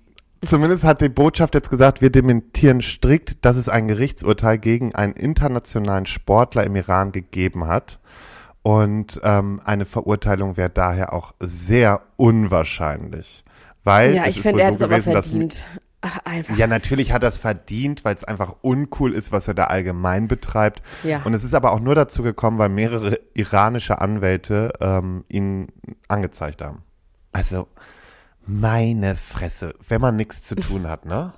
zumindest hat die Botschaft jetzt gesagt, wir dementieren strikt, dass es ein Gerichtsurteil gegen einen internationalen Sportler im Iran gegeben hat. Und ähm, eine Verurteilung wäre daher auch sehr unwahrscheinlich. Weil Ja, ich finde, er hat so es aber gewesen, dass verdient. Ach, einfach. ja, natürlich hat er es verdient, weil es einfach uncool ist, was er da allgemein betreibt. Ja. Und es ist aber auch nur dazu gekommen, weil mehrere iranische Anwälte ähm, ihn angezeigt haben. Also, meine Fresse, wenn man nichts zu tun hat, ne?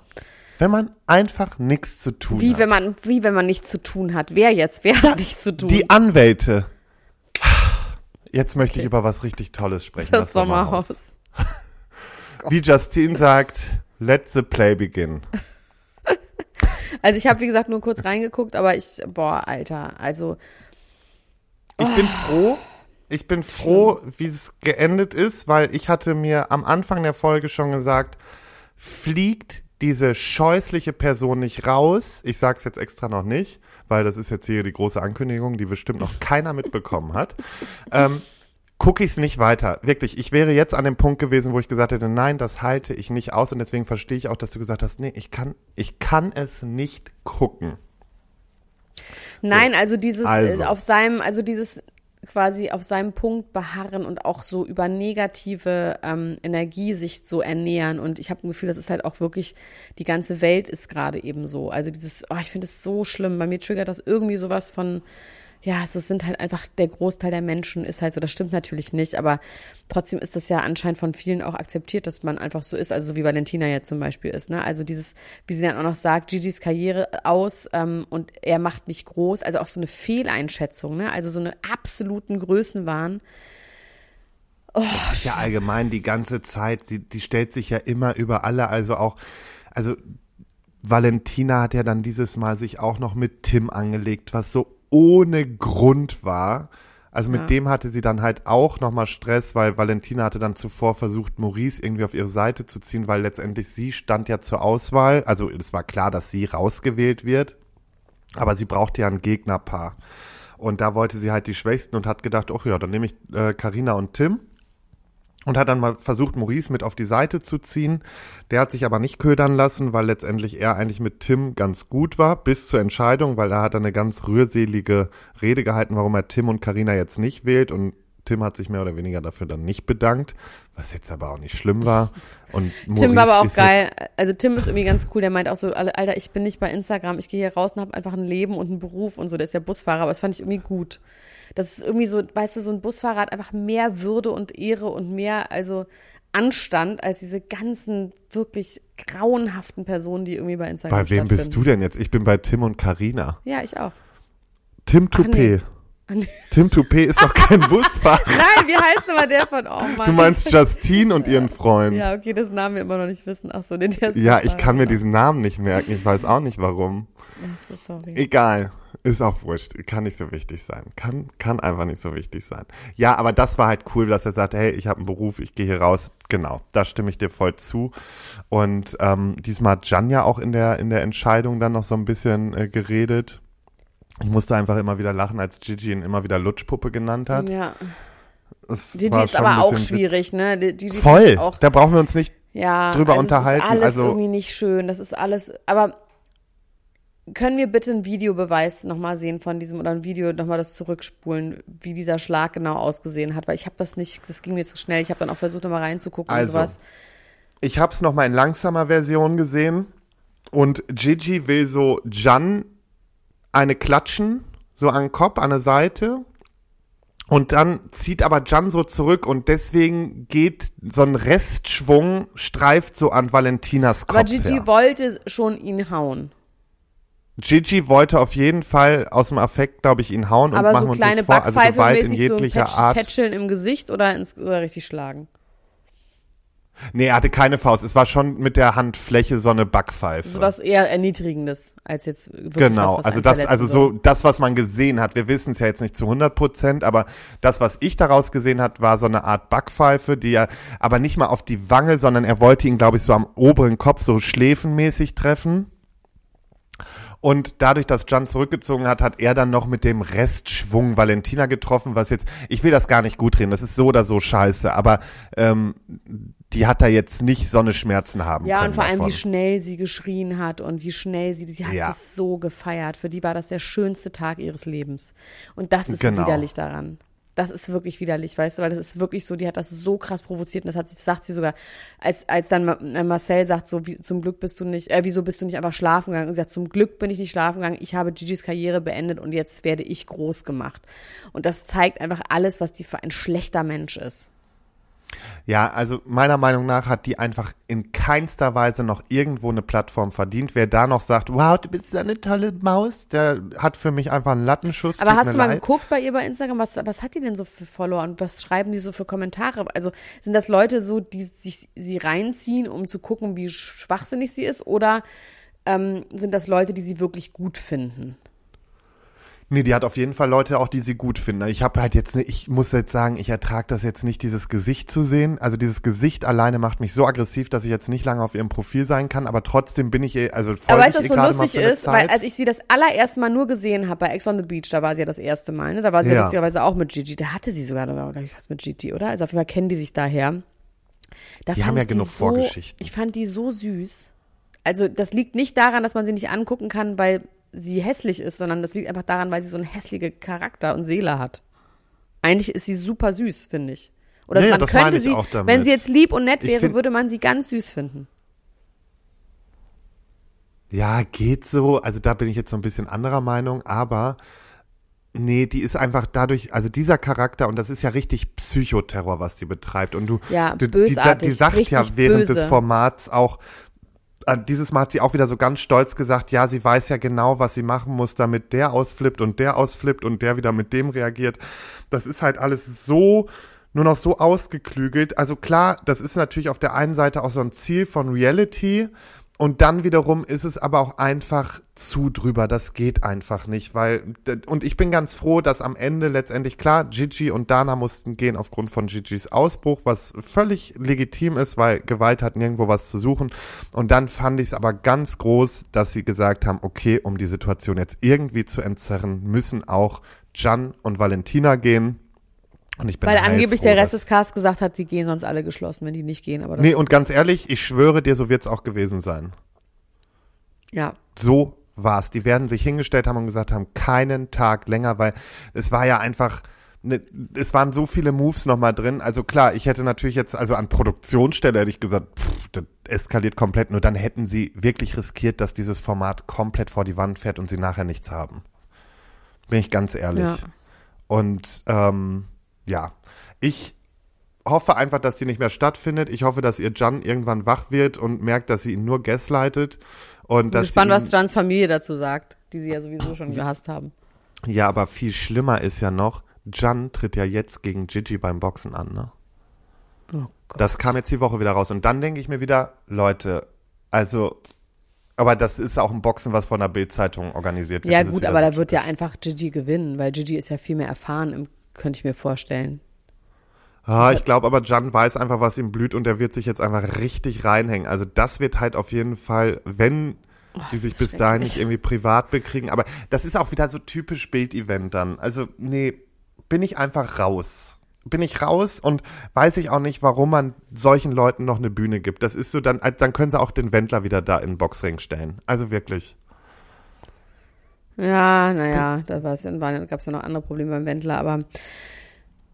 Wenn man einfach nichts zu tun Wie hat. wenn man, wie wenn man nichts zu tun hat. Wer jetzt? Wer hat nichts zu tun? Die Anwälte. Jetzt möchte ich Okay. über was richtig Tolles sprechen. Das Sommerhaus. Wie Justine sagt, let the play begin. Also ich habe, wie gesagt, nur kurz reingeguckt, aber ich, boah, Alter, also Ich bin froh. Ich bin froh, wie es geendet ist, weil ich hatte mir am Anfang der Folge schon gesagt, fliegt diese scheußliche Person nicht raus. Ich sag's jetzt extra noch nicht, weil das ist jetzt hier die große Ankündigung, die bestimmt noch keiner mitbekommen hat. Ähm, gucke ich es nicht weiter. Wirklich, ich wäre jetzt an dem Punkt gewesen, wo ich gesagt hätte, nein, das halte ich nicht aus und deswegen verstehe ich auch, dass du gesagt hast, nee, ich kann, ich kann es nicht gucken. Nein, also dieses Also. äh, auf seinem, also dieses quasi auf seinem Punkt beharren und auch so über negative ähm, Energie sich so ernähren. Und ich habe ein Gefühl, das ist halt auch wirklich, die ganze Welt ist gerade eben so. Also dieses, oh, ich finde es so schlimm. Bei mir triggert das irgendwie sowas von, ja, so es sind halt einfach, der Großteil der Menschen ist halt so, das stimmt natürlich nicht, aber trotzdem ist das ja anscheinend von vielen auch akzeptiert, dass man einfach so ist, also so wie Valentina jetzt zum Beispiel ist, ne? Also dieses, wie sie dann auch noch sagt, Gigi's Karriere aus ähm, und er macht mich groß, also auch so eine Fehleinschätzung, ne? Also so eine absoluten Größenwahn. ja allgemein die ganze Zeit, sie, die stellt sich ja immer über alle, also auch, also Valentina hat ja dann dieses Mal sich auch noch mit Tim angelegt, was so ohne Grund war. Also mit Ja. dem hatte sie dann halt auch nochmal Stress, weil Valentina hatte dann zuvor versucht, Maurice irgendwie auf ihre Seite zu ziehen, weil letztendlich sie stand ja zur Auswahl. Also es war klar, dass sie rausgewählt wird, aber sie brauchte ja ein Gegnerpaar. Und da wollte sie halt die Schwächsten und hat gedacht, ach ja, dann nehme ich äh, Carina und Tim und hat dann mal versucht, Maurice mit auf die Seite zu ziehen. Der hat sich aber nicht ködern lassen, weil letztendlich er eigentlich mit Tim ganz gut war, bis zur Entscheidung, weil da hat er eine ganz rührselige Rede gehalten, warum er Tim und Karina jetzt nicht wählt und Tim hat sich mehr oder weniger dafür dann nicht bedankt, was jetzt aber auch nicht schlimm war. Und Tim war aber auch geil. Also Tim ist irgendwie ganz cool. Der meint auch so, Alter, ich bin nicht bei Instagram. Ich gehe hier raus und habe einfach ein Leben und einen Beruf und so. Der ist ja Busfahrer, aber das fand ich irgendwie gut. Das ist irgendwie so, weißt du, so ein Busfahrer hat einfach mehr Würde und Ehre und mehr, also Anstand als diese ganzen wirklich grauenhaften Personen, die irgendwie bei Instagram Bei wem bist du denn jetzt? Ich bin bei Tim und Karina. Ja, ich auch. Tim Ach, nee. Tim Toupet ist doch kein Busfahrer. Nein, wie heißt immer der von, oh Mann. Du meinst Justine und ihren Freund. Ja, okay, das Namen wir immer noch nicht wissen. Ach so, den der ist Ja, ich kann mir diesen Namen nicht merken. Ich weiß auch nicht warum. Ach so, sorry. Egal. Ist auch wurscht. Kann nicht so wichtig sein. Kann, kann einfach nicht so wichtig sein. Ja, aber das war halt cool, dass er sagte, hey, ich habe einen Beruf, ich gehe hier raus. Genau, da stimme ich dir voll zu. Und ähm, diesmal hat Jan ja auch in der, in der Entscheidung dann noch so ein bisschen äh, geredet. Ich musste einfach immer wieder lachen, als Gigi ihn immer wieder Lutschpuppe genannt hat. Ja. Das Gigi ist aber auch schwierig, ne? Gigi Voll. Auch, Da brauchen wir uns nicht ja, drüber also unterhalten, Es ist alles also- irgendwie nicht schön. Das ist alles. Aber können wir bitte einen Videobeweis nochmal sehen von diesem oder ein Video nochmal das zurückspulen, wie dieser Schlag genau ausgesehen hat? Weil ich habe das nicht, das ging mir zu schnell. Ich habe dann auch versucht, nochmal reinzugucken Also, und sowas. Ich habe es noch mal in langsamer Version gesehen und Gigi will so Jan eine klatschen, so an den Kopf, an der Seite. Und dann zieht aber Jan so zurück und deswegen geht so ein Restschwung, streift so an Valentinas Kopf Aber Gigi her. wollte schon ihn hauen. Gigi wollte auf jeden Fall aus dem Affekt, glaube ich, ihn hauen und Aber machen so uns kleine nichts vor, also Gewalt in so jeglicher Patch, Art. Tätscheln im Gesicht oder, ins, oder richtig schlagen. Nee, er hatte keine Faust, es war schon mit der Handfläche so eine Backpfeife. So was eher Erniedrigendes als jetzt wirklich Genau, was, was also das, also so das, was man gesehen hat. Wir wissen es ja jetzt nicht zu 100 Prozent, aber das, was ich daraus gesehen hat, war so eine Art Backpfeife, die er aber nicht mal auf die Wange, sondern er wollte ihn, glaube ich, so am oberen Kopf so schläfenmäßig treffen. Und dadurch, dass Jan zurückgezogen hat, hat er dann noch mit dem Restschwung Valentina getroffen, was jetzt, ich will das gar nicht gut reden, das ist so oder so scheiße, aber ähm, die hat da jetzt nicht so eine Schmerzen haben Ja, können und vor allem, davon. wie schnell sie geschrien hat und wie schnell sie, sie hat Ja. das so gefeiert. Für die war das der schönste Tag ihres Lebens. Und das ist Genau. widerlich daran. Das ist wirklich widerlich, weißt du, weil das ist wirklich so, die hat das so krass provoziert und das hat sie, sagt sie sogar, als, als dann äh, Marcel sagt, so, wie, zum Glück bist du nicht, äh, wieso bist du nicht einfach schlafen gegangen? Und sie sagt, zum Glück bin ich nicht schlafen gegangen, ich habe Gigi's Karriere beendet und jetzt werde ich groß gemacht. Und das zeigt einfach alles, was die für ein schlechter Mensch ist. Ja, also meiner Meinung nach hat die einfach in keinster Weise noch irgendwo eine Plattform verdient. Wer da noch sagt, wow, du bist eine tolle Maus, der hat für mich einfach einen Lattenschuss. Aber hast du mal leid. geguckt bei ihr bei Instagram, was, was hat die denn so für Follower und was schreiben die so für Kommentare? Also sind das Leute so, die sich sie reinziehen, um zu gucken, wie schwachsinnig sie ist, oder ähm, sind das Leute, die sie wirklich gut finden? Nee, die hat auf jeden Fall Leute auch, die sie gut finden. Ich habe halt jetzt, ich muss jetzt sagen, ich ertrage das jetzt nicht, dieses Gesicht zu sehen. Also dieses Gesicht alleine macht mich so aggressiv, dass ich jetzt nicht lange auf ihrem Profil sein kann. Aber trotzdem bin ich, eh- also folge Aber weißt du, was so lustig ist? Weil als ich sie das allererste Mal nur gesehen habe bei Ex on the Beach, da war sie ja das erste Mal, ne? Da war sie ja, Ja. lustigerweise auch mit Gigi. Da hatte sie sogar, glaube ich, was mit Gigi, oder? Also auf jeden Fall kennen die sich daher. Da Die haben ja genug so, Vorgeschichten. Ich fand die so süß. Also das liegt nicht daran, dass man sie nicht angucken kann, weil sie hässlich ist, sondern das liegt einfach daran, weil sie so einen hässlichen Charakter und Seele hat. Eigentlich ist sie super süß, finde ich. Oder Nee, man könnte sie, wenn sie jetzt lieb und nett Ich wäre, würde man sie ganz süß finden. Ja, geht so. Also da bin ich jetzt so ein bisschen anderer Meinung, aber nee, die ist einfach dadurch, also dieser Charakter, und das ist ja richtig Psychoterror, was die betreibt. Und du, Ja, du die, die sagt ja während böse. des Formats auch, dieses Mal hat sie auch wieder so ganz stolz gesagt, ja, sie weiß ja genau, was sie machen muss, damit der ausflippt und der ausflippt und der wieder mit dem reagiert. Das ist halt alles so nur noch so ausgeklügelt. Also klar, das ist natürlich auf der einen Seite auch so ein Ziel von Reality. Und dann wiederum ist es aber auch einfach zu drüber. Das geht einfach nicht, weil, und ich bin ganz froh, dass am Ende letztendlich klar, Gigi und Dana mussten gehen aufgrund von Gigis Ausbruch, was völlig legitim ist, weil Gewalt hat nirgendwo was zu suchen. Und dann fand ich es aber ganz groß, dass sie gesagt haben, okay, um die Situation jetzt irgendwie zu entzerren, müssen auch Jan und Valentina gehen. Und ich bin Weil angeblich heilfroh, der Rest des Casts gesagt hat, sie gehen sonst alle geschlossen, wenn die nicht gehen. Aber Nee, und ganz ehrlich, ich schwöre dir, so wird's auch gewesen sein. ja. So war's. Die werden sich hingestellt haben und gesagt haben, keinen Tag länger, weil es war ja einfach, ne, es waren so viele Moves nochmal drin. Also klar, ich hätte natürlich jetzt, also an Produktionsstelle hätte ich gesagt, pff, das eskaliert komplett. Nur dann hätten sie wirklich riskiert, dass dieses Format komplett vor die Wand fährt und sie nachher nichts haben. Bin ich ganz ehrlich. Ja. Und ähm, ja, ich hoffe einfach, dass die nicht mehr stattfindet. Ich hoffe, dass ihr Jan irgendwann wach wird und merkt, dass sie ihn nur gaslightet. Und Bin dass gespannt, was Jans Familie dazu sagt, die sie ja sowieso schon gehasst haben. Ja, aber viel schlimmer ist ja noch, Jan tritt ja jetzt gegen Gigi beim Boxen an, ne? Oh Gott. Das kam jetzt die Woche wieder raus. Und dann denke ich mir wieder, Leute, also, aber das ist auch ein Boxen, was von der Bild-Zeitung organisiert wird. ja gut, aber da wird ja einfach Gigi gewinnen, weil Gigi ist ja viel mehr erfahren, im, könnte ich mir vorstellen. Ah, ich glaube aber, Jan weiß einfach, was ihm blüht und er wird sich jetzt einfach richtig reinhängen. Also das wird halt auf jeden Fall, wenn die sich bis dahin nicht irgendwie privat bekriegen. Aber das ist auch wieder so typisch Bild-Event dann. Also nee, bin ich einfach raus. Bin ich raus und weiß ich auch nicht, warum man solchen Leuten noch eine Bühne gibt. Das ist so, dann, dann können sie auch den Wendler wieder da in den Boxring stellen. Also wirklich. Ja, naja, da gab es ja noch andere Probleme beim Wendler, aber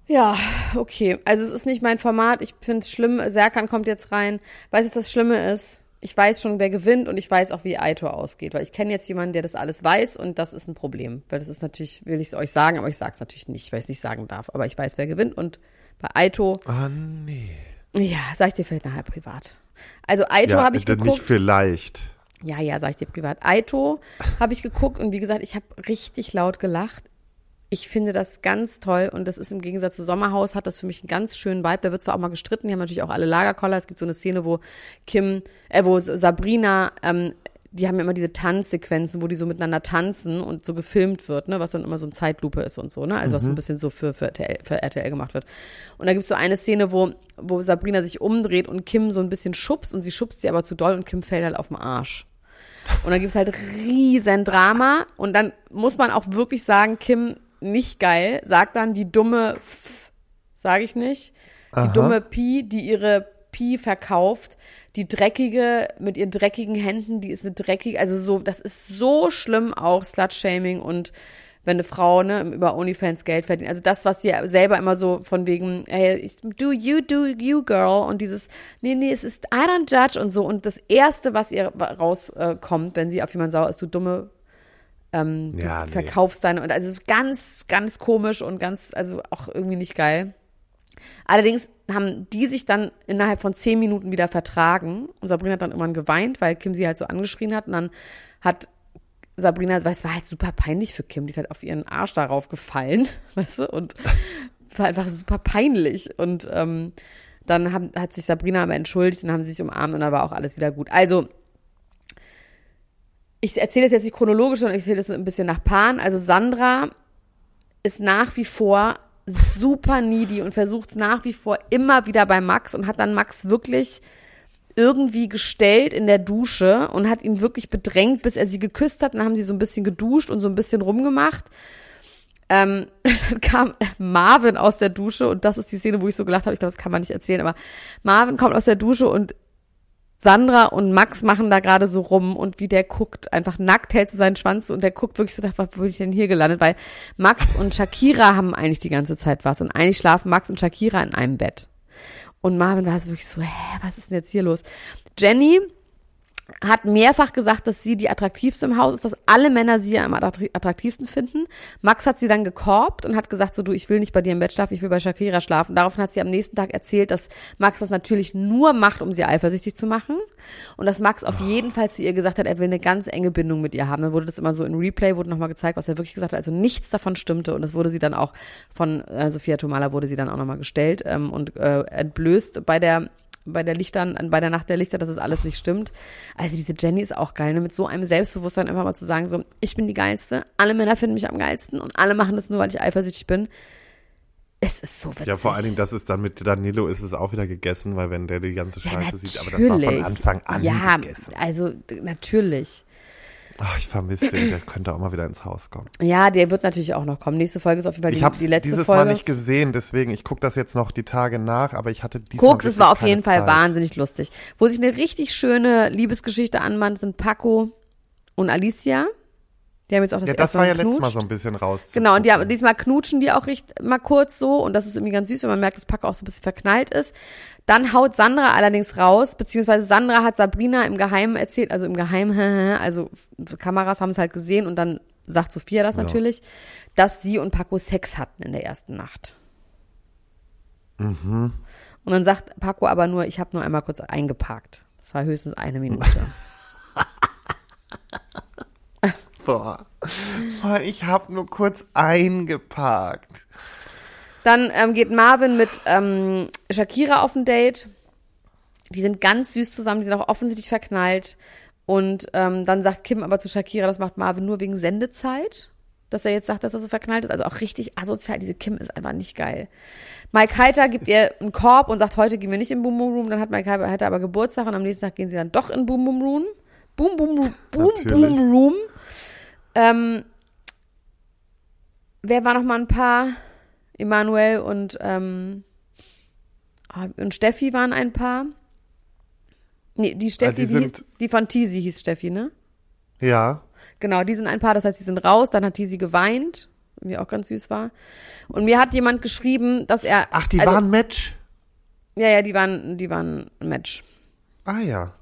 ja, okay. Also es ist nicht mein Format. Ich finde es schlimm. Serkan kommt jetzt rein. Weißt du, was das Schlimme ist? Ich weiß schon, wer gewinnt und ich weiß auch, wie Aito ausgeht, weil ich kenne jetzt jemanden, der das alles weiß und das ist ein Problem. Weil das ist natürlich, will ich es euch sagen, aber ich sage es natürlich nicht, weil ich es nicht sagen darf. Aber ich weiß, wer gewinnt und bei Aito, Ah, nee. ja, sag ich dir vielleicht nachher privat. Also Aito Ja, habe ich nicht geguckt. vielleicht. Ja, ja, sag ich dir privat. Aito habe ich geguckt und wie gesagt, ich habe richtig laut gelacht. Ich finde das ganz toll und das ist im Gegensatz zu Sommerhaus, hat das für mich einen ganz schönen Vibe. Da wird zwar auch mal gestritten, die haben natürlich auch alle Lagerkoller. Es gibt so eine Szene, wo Kim, äh, wo Sabrina, ähm, die haben ja immer diese Tanzsequenzen, wo die so miteinander tanzen und so gefilmt wird, ne, was dann immer so ein Zeitlupe ist und so, ne? Also was so ein bisschen so für, für, RTL, für RTL gemacht wird. Und da gibt's so eine Szene, wo, wo Sabrina sich umdreht und Kim so ein bisschen schubst und sie schubst sie aber zu doll und Kim fällt halt auf den Arsch. Und dann gibt's halt riesen Drama. Und dann muss man auch wirklich sagen, Kim, nicht geil, sagt dann die dumme F, sage ich nicht, die Aha. dumme Pi, die ihre Pi verkauft, die dreckige, mit ihren dreckigen Händen, die ist eine dreckige, also so, das ist so schlimm auch, Slut-Shaming und wenn eine Frau ne, über OnlyFans Geld verdient. Also das, was sie selber immer so von wegen, hey, ich- do you, do you, girl. Und dieses, nee, nee, es ist I don't judge und so. Und das Erste, was ihr rauskommt, wenn sie auf jemanden sauer ist, du dumme ähm, Ja, du nee. verkaufst deine. Und also es ist ganz, ganz komisch und ganz, also auch irgendwie nicht geil. Allerdings haben die sich dann innerhalb von zehn Minuten wieder vertragen. Und Sabrina hat dann irgendwann geweint, weil Kim sie halt so angeschrien hat. Und dann hat Sabrina, weil es war halt super peinlich für Kim, die ist halt auf ihren Arsch darauf gefallen, weißt du, und war einfach super peinlich. Und ähm, dann haben, hat sich Sabrina aber entschuldigt und haben sie sich umarmt und dann war auch alles wieder gut. Also, ich erzähle das jetzt nicht chronologisch, sondern ich erzähle das so ein bisschen nach Pan. Also Sandra ist nach wie vor super needy und versucht es nach wie vor immer wieder bei Max und hat dann Max wirklich irgendwie gestellt in der Dusche und hat ihn wirklich bedrängt, bis er sie geküsst hat. Und dann haben sie so ein bisschen geduscht und so ein bisschen rumgemacht. Ähm, dann kam Marvin aus der Dusche und das ist die Szene, wo ich so gelacht habe. Ich glaube, das kann man nicht erzählen, aber Marvin kommt aus der Dusche und Sandra und Max machen da gerade so rum und wie der guckt, einfach nackt hält zu seinen Schwanz und der guckt wirklich so, was bin ich denn hier gelandet? Weil Max und Shakira haben eigentlich die ganze Zeit was und eigentlich schlafen Max und Shakira in einem Bett. Und Marvin war so wirklich so, hä, was ist denn jetzt hier los? Jenny hat mehrfach gesagt, dass sie die attraktivste im Haus ist, dass alle Männer sie am attraktivsten finden. Max hat sie dann gekorbt und hat gesagt, so du, ich will nicht bei dir im Bett schlafen, ich will bei Shakira schlafen. Daraufhin hat sie am nächsten Tag erzählt, dass Max das natürlich nur macht, um sie eifersüchtig zu machen. Und dass Max auf jeden Fall zu ihr gesagt hat, er will eine ganz enge Bindung mit ihr haben. Dann wurde das immer so in Replay, wurde nochmal gezeigt, was er wirklich gesagt hat. Also nichts davon stimmte. Und das wurde sie dann auch von äh, Sophia Tomala wurde sie dann auch nochmal gestellt ähm, und äh, entblößt bei der bei der Lichtern, bei der Nacht der Lichter, dass es alles nicht stimmt. Also diese Jenny ist auch geil, ne? mit so einem Selbstbewusstsein einfach mal zu sagen, so, ich bin die Geilste, alle Männer finden mich am geilsten und alle machen das nur, weil ich eifersüchtig bin. Es ist so witzig. Ja, vor allen Dingen, das ist dann mit Danilo ist es auch wieder gegessen, weil wenn der die ganze Scheiße ja, sieht, aber das war von Anfang an ja, gegessen. Ja, also natürlich. Ach, ich vermisse den, der könnte auch mal wieder ins Haus kommen. Ja, der wird natürlich auch noch kommen. Nächste Folge ist auf jeden Fall die, ich die letzte dieses Folge. Mal nicht gesehen, deswegen, ich gucke das jetzt noch die Tage nach, aber ich hatte dieses Koks, es war auf jeden Zeit. Fall wahnsinnig lustig. Wo sich eine richtig schöne Liebesgeschichte anbahnt, sind Paco und Alicia. Die haben jetzt auch das Ja, das war ja letztes Mal so ein bisschen raus. Genau, und die haben, diesmal knutschen die auch richtig mal kurz so und das ist irgendwie ganz süß, wenn man merkt, dass Paco auch so ein bisschen verknallt ist. Dann haut Sandra allerdings raus, beziehungsweise Sandra hat Sabrina im Geheimen erzählt, also im Geheimen, also Kameras haben es halt gesehen und dann sagt Sophia das ja. natürlich, dass sie und Paco Sex hatten in der ersten Nacht. Mhm. Und dann sagt Paco aber nur, ich habe nur einmal kurz eingeparkt. Das war höchstens eine Minute. Boah. Boah ich habe nur kurz eingeparkt. Dann ähm, geht Marvin mit ähm, Shakira auf ein Date. Die sind ganz süß zusammen, die sind auch offensichtlich verknallt. Und ähm, dann sagt Kim aber zu Shakira, das macht Marvin nur wegen Sendezeit, dass er jetzt sagt, dass er so verknallt ist. Also auch richtig asozial. Diese Kim ist einfach nicht geil. Mike Heiter gibt ihr einen Korb und sagt, heute gehen wir nicht in Boom Boom Room. Dann hat Mike Heiter aber Geburtstag und am nächsten Tag gehen sie dann doch in Boom Boom Room. Boom Boom Boom Boom Boom Room. Ähm, wer war noch mal ein paar? Emanuel und, ähm, ah, und Steffi waren ein paar. Nee, die Steffi, ah, die, die, hieß, die von Tisi hieß Steffi, ne? Ja. Genau, die sind ein paar, das heißt, die sind raus, dann hat Tisi geweint, irgendwie auch ganz süß war. Und mir hat jemand geschrieben, dass er. Ach, die also, waren Match? Ja, ja, die waren, die waren Match. Ah ja.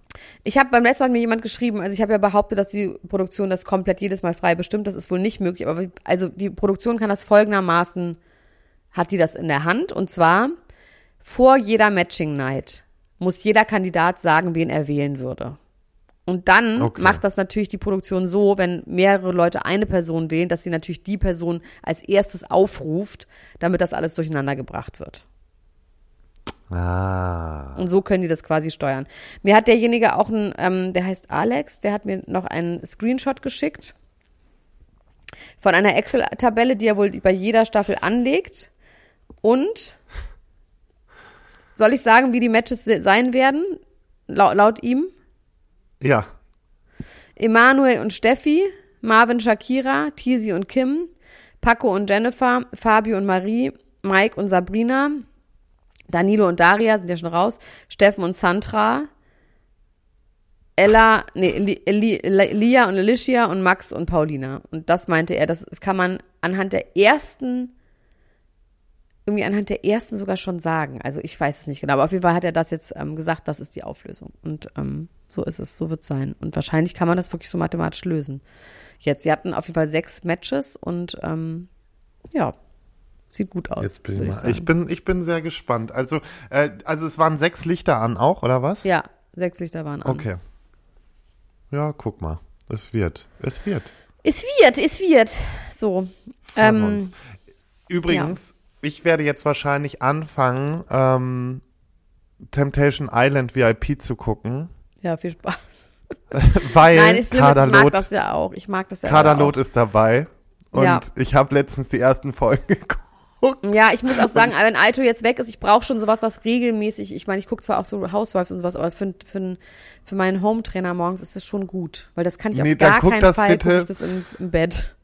Ich habe beim letzten Mal mir jemand geschrieben, also ich habe ja behauptet, dass die Produktion das komplett jedes Mal frei bestimmt. Das ist wohl nicht möglich, aber also die Produktion kann das folgendermaßen, hat die das in der Hand und zwar vor jeder Matching Night muss jeder Kandidat sagen, wen er wählen würde. Und dann okay. macht das natürlich die Produktion so, wenn mehrere Leute eine Person wählen, dass sie natürlich die Person als erstes aufruft, damit das alles durcheinander gebracht wird. Ah. Und so können die das quasi steuern. Mir hat derjenige auch ein, ähm, der heißt Alex, der hat mir noch einen Screenshot geschickt von einer Excel-Tabelle, die er wohl bei jeder Staffel anlegt. Und soll ich sagen, wie die Matches sein werden? Laut, laut ihm? Ja. Emanuel und Steffi, Marvin Shakira, Tisi und Kim, Paco und Jennifer, Fabio und Marie, Mike und Sabrina, Danilo und Daria sind ja schon raus. Steffen und Sandra. Ella, nee, Lia und Alicia und Max und Paulina. Und das meinte er, das, das kann man anhand der ersten, irgendwie anhand der ersten sogar schon sagen. Also ich weiß es nicht genau, aber auf jeden Fall hat er das jetzt ähm, gesagt, das ist die Auflösung. Und ähm, so ist es, so wird es sein. Und wahrscheinlich kann man das wirklich so mathematisch lösen. Jetzt, sie hatten auf jeden Fall sechs Matches und ähm, ja, Sieht gut aus. Bin ich, ich, bin, ich bin sehr gespannt. Also, äh, also es waren sechs Lichter an auch, oder was? Ja, sechs Lichter waren an. Okay. Ja, guck mal. Es wird. Es wird. Es wird, es wird. So. Ähm. Übrigens, ich werde jetzt wahrscheinlich anfangen, ähm, Temptation Island VIP zu gucken, Ja, viel Spaß. weil Nein, ist schlimm, ist, ich mag das ja auch. Ich mag das ja Kaderlot auch. ist dabei. Und Ja. ich habe letztens die ersten Folgen geguckt. Ja, ich muss auch sagen, wenn Alto jetzt weg ist, ich brauche schon sowas, was regelmäßig, ich meine, ich gucke zwar auch so Housewives und sowas, aber für, für, für meinen Home-Trainer morgens ist das schon gut. Weil das kann ich Nee, auf gar keinen das Fall, bitte. ich das im, im Bett.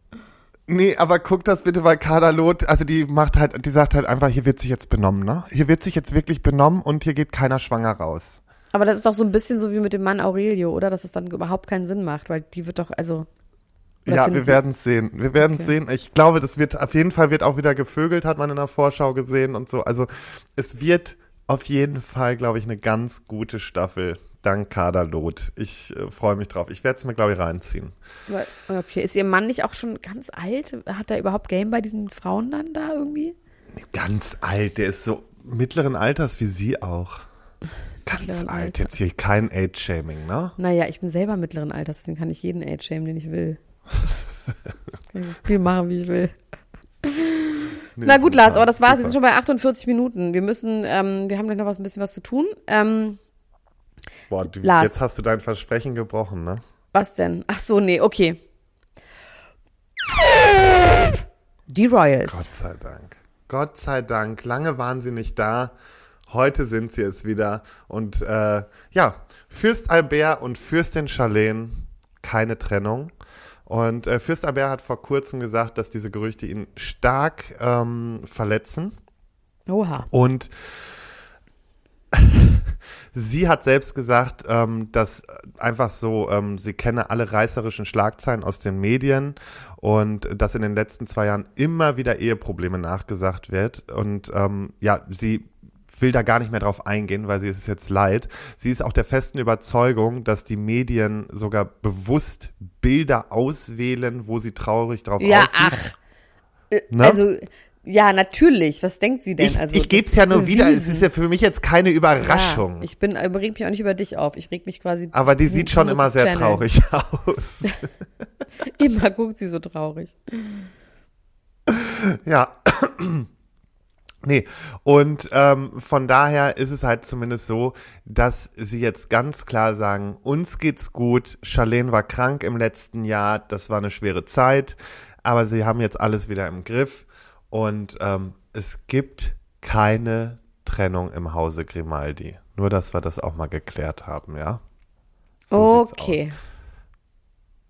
Nee, aber guck das bitte, weil Kaderlot, also die macht halt, die sagt halt einfach, hier wird sich jetzt benommen, ne? Hier wird sich jetzt wirklich benommen und hier geht keiner schwanger raus. Aber das ist doch so ein bisschen so wie mit dem Mann Aurelio, oder? Dass es dann überhaupt keinen Sinn macht, weil die wird doch, also. Oder ja, wir werden es sehen. Wir werden es Okay. sehen. Ich glaube, das wird auf jeden Fall wird auch wieder gevögelt, hat man in der Vorschau gesehen und so. Also es wird auf jeden Fall, glaube ich, eine ganz gute Staffel. Dank Kaderlot. Ich äh, freue mich drauf. Ich werde es mir, glaube ich, reinziehen. Okay, ist ihr Mann nicht auch schon ganz alt? Hat er überhaupt Game bei diesen Frauen dann da irgendwie? Ganz alt. Der ist so mittleren Alters wie sie auch. Ganz alt. Alters. Jetzt hier kein Age-Shaming, ne? Naja, ich bin selber mittleren Alters, deswegen kann ich jeden Age shamen, den ich will. Kann ich so viel machen, wie ich will. Nee, Na gut, Lars, aber das war's. Wir super. sind schon bei 48 Minuten. Wir müssen, ähm, wir haben gleich noch was, ein bisschen was zu tun. Ähm, Boah, du, Lars. jetzt hast du dein Versprechen gebrochen, ne? was denn? Ach so, nee, okay. Die Gott Royals. sei Dank. Gott sei Dank. Lange waren sie nicht da. Heute sind sie es wieder. Und äh, ja, Fürst Albert und Fürstin Charlene, keine Trennung. Und äh, Fürst Albert hat vor kurzem gesagt, dass diese Gerüchte ihn stark ähm, verletzen. Oha. Und sie hat selbst gesagt, ähm, dass einfach so, ähm, sie kenne alle reißerischen Schlagzeilen aus den Medien und dass in den letzten zwei Jahren immer wieder Eheprobleme nachgesagt wird. Und ähm, ja, sie will da gar nicht mehr drauf eingehen, weil sie ist es jetzt leid. Sie ist auch der festen Überzeugung, dass die Medien sogar bewusst Bilder auswählen, wo sie traurig drauf Ja, aussieht. ach. Äh, Ne? Also, ja, natürlich. Was denkt sie denn? ich, also, ich gebe es ja nur wieder. Es bewiesen. ist ja für mich jetzt keine Überraschung. Ja, ich bin, äh, reg mich auch nicht über dich auf. Ich reg mich quasi. Aber die sieht schon immer sehr channeln. traurig aus. Immer guckt sie so traurig. ja. Nee, und ähm, von daher ist es halt zumindest so, dass sie jetzt ganz klar sagen, uns geht's gut, Charlene war krank im letzten Jahr, das war eine schwere Zeit, aber sie haben jetzt alles wieder im Griff und ähm, es gibt keine Trennung im Hause Grimaldi. Nur, dass wir das auch mal geklärt haben, ja? So okay.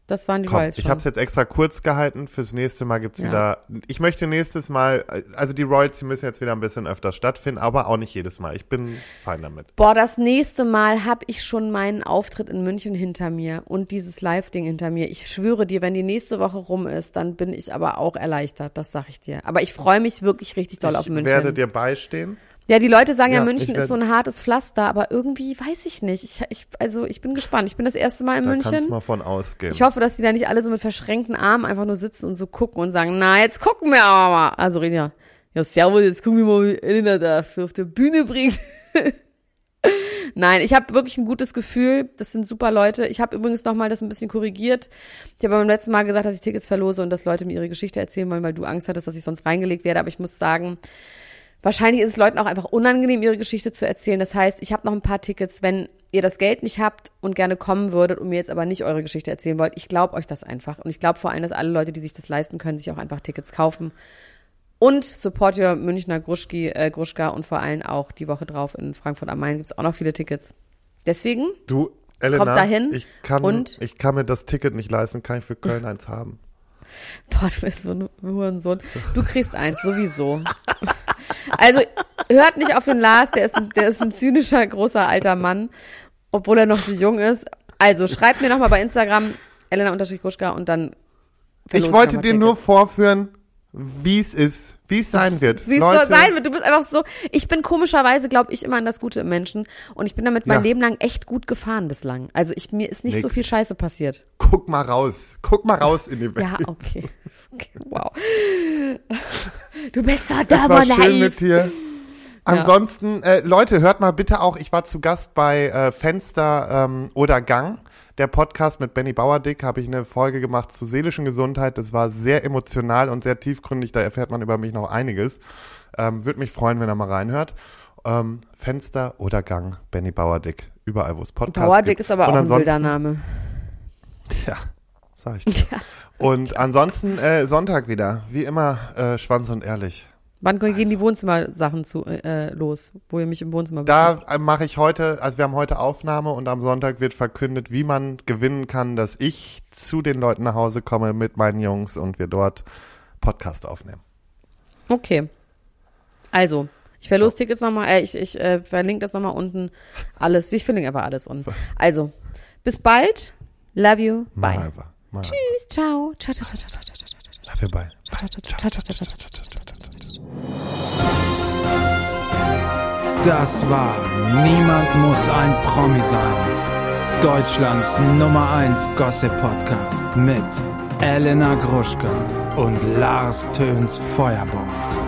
Das waren die Komm, Royals ich schon. habe es jetzt extra kurz gehalten. Fürs nächste Mal gibt's Ja. wieder. Ich möchte nächstes Mal, also die Royals, die müssen jetzt wieder ein bisschen öfter stattfinden, aber auch nicht jedes Mal. Ich bin fein damit. Boah, das nächste Mal habe ich schon meinen Auftritt in München hinter mir und dieses Live-Ding hinter mir. Ich schwöre dir, wenn die nächste Woche rum ist, dann bin ich aber auch erleichtert, das sag ich dir. Aber ich freue mich wirklich richtig doll auf ich München. werde dir beistehen. Ja, die Leute sagen ja, Ja, München ist so ein hartes Pflaster, aber irgendwie weiß ich nicht. Ich, ich, also ich bin gespannt. Ich bin das erste Mal in Da kannst München. mal von ausgehen. Ich hoffe, dass die da nicht alle so mit verschränkten Armen einfach nur sitzen und so gucken und sagen, na, jetzt gucken wir aber mal. Also reden ja, ja, servus, jetzt gucken wir mal, wie Elena da auf der Bühne bringt. Nein, ich habe wirklich ein gutes Gefühl. Das sind super Leute. Ich habe übrigens noch mal das ein bisschen korrigiert. Ich habe beim letzten Mal gesagt, dass ich Tickets verlose und dass Leute mir ihre Geschichte erzählen wollen, weil du Angst hattest, dass ich sonst reingelegt werde. Aber ich muss sagen, wahrscheinlich ist es Leuten auch einfach unangenehm, ihre Geschichte zu erzählen. Das heißt, ich habe noch ein paar Tickets, wenn ihr das Geld nicht habt und gerne kommen würdet und mir jetzt aber nicht eure Geschichte erzählen wollt. Ich glaube euch das einfach. Und ich glaube vor allem, dass alle Leute, die sich das leisten können, sich auch einfach Tickets kaufen. Und support your Münchner Gruschki, äh, Gruschka und vor allem auch die Woche drauf in Frankfurt am Main gibt's auch noch viele Tickets. Deswegen, Du, Elena, Kommt dahin ich kann, und- ich kann mir das Ticket nicht leisten, kann ich für Köln eins haben. boah, du bist so ein Hurensohn. Du kriegst eins, sowieso. Also, hört nicht auf den Lars, der ist ein, der ist ein zynischer, großer alter Mann, obwohl er noch so jung ist. Also, schreibt mir nochmal bei Instagram, Elena-Gruschka und dann Ich wollte dir nur vorführen, wie es ist, wie es sein wird. Wie es so sein wird. Du bist einfach so. Ich bin komischerweise, glaube ich, immer an das Gute im Menschen. Und ich bin damit mein Ja. Leben lang echt gut gefahren bislang. Also ich, mir ist nicht so Nix. viel Scheiße passiert. Guck mal raus. Guck mal raus in die Welt. Ja, okay. Wow. Du bist so Das war und schön naiv. mit dir. Ansonsten, äh, Leute, hört mal bitte auch, ich war zu Gast bei äh, Fenster ähm, oder Gang. Der Podcast mit Benny Bauerdick habe ich eine Folge gemacht zur seelischen Gesundheit. Das war sehr emotional und sehr tiefgründig. Da erfährt man über mich noch einiges. Ähm, Würde mich freuen, wenn er mal reinhört. Ähm, Fenster oder Gang, Benny Bauerdick. Überall, wo es Podcasts Bauerdick gibt. ist aber Und auch ein wilder Name. Ja, sag ich dir. Und ansonsten äh, Sonntag wieder. Wie immer, äh, Schwanz und ehrlich. Wann gehen die Wohnzimmersachen zu, äh, los, wo ihr mich im Wohnzimmer Da besucht? äh, mache ich heute, also wir haben heute Aufnahme und am Sonntag wird verkündet, wie man gewinnen kann, dass ich zu den Leuten nach Hause komme mit meinen Jungs und wir dort Podcast aufnehmen. Okay. Also, ich verlose Tickets nochmal, äh, ich, ich äh, verlinke das nochmal unten. Alles, ich verlinke einfach alles unten. Also, bis bald. Love you. Bye. einfach. Mal Tschüss, ciao. Ciao, ciao, ciao, ciao, ciao, ciao, ciao. Dafür bei. Das war Niemand muss ein Promi sein. Deutschlands Nummer 1 Gossip Podcast mit Elena Gruschka und Lars Töns Feuerbomb.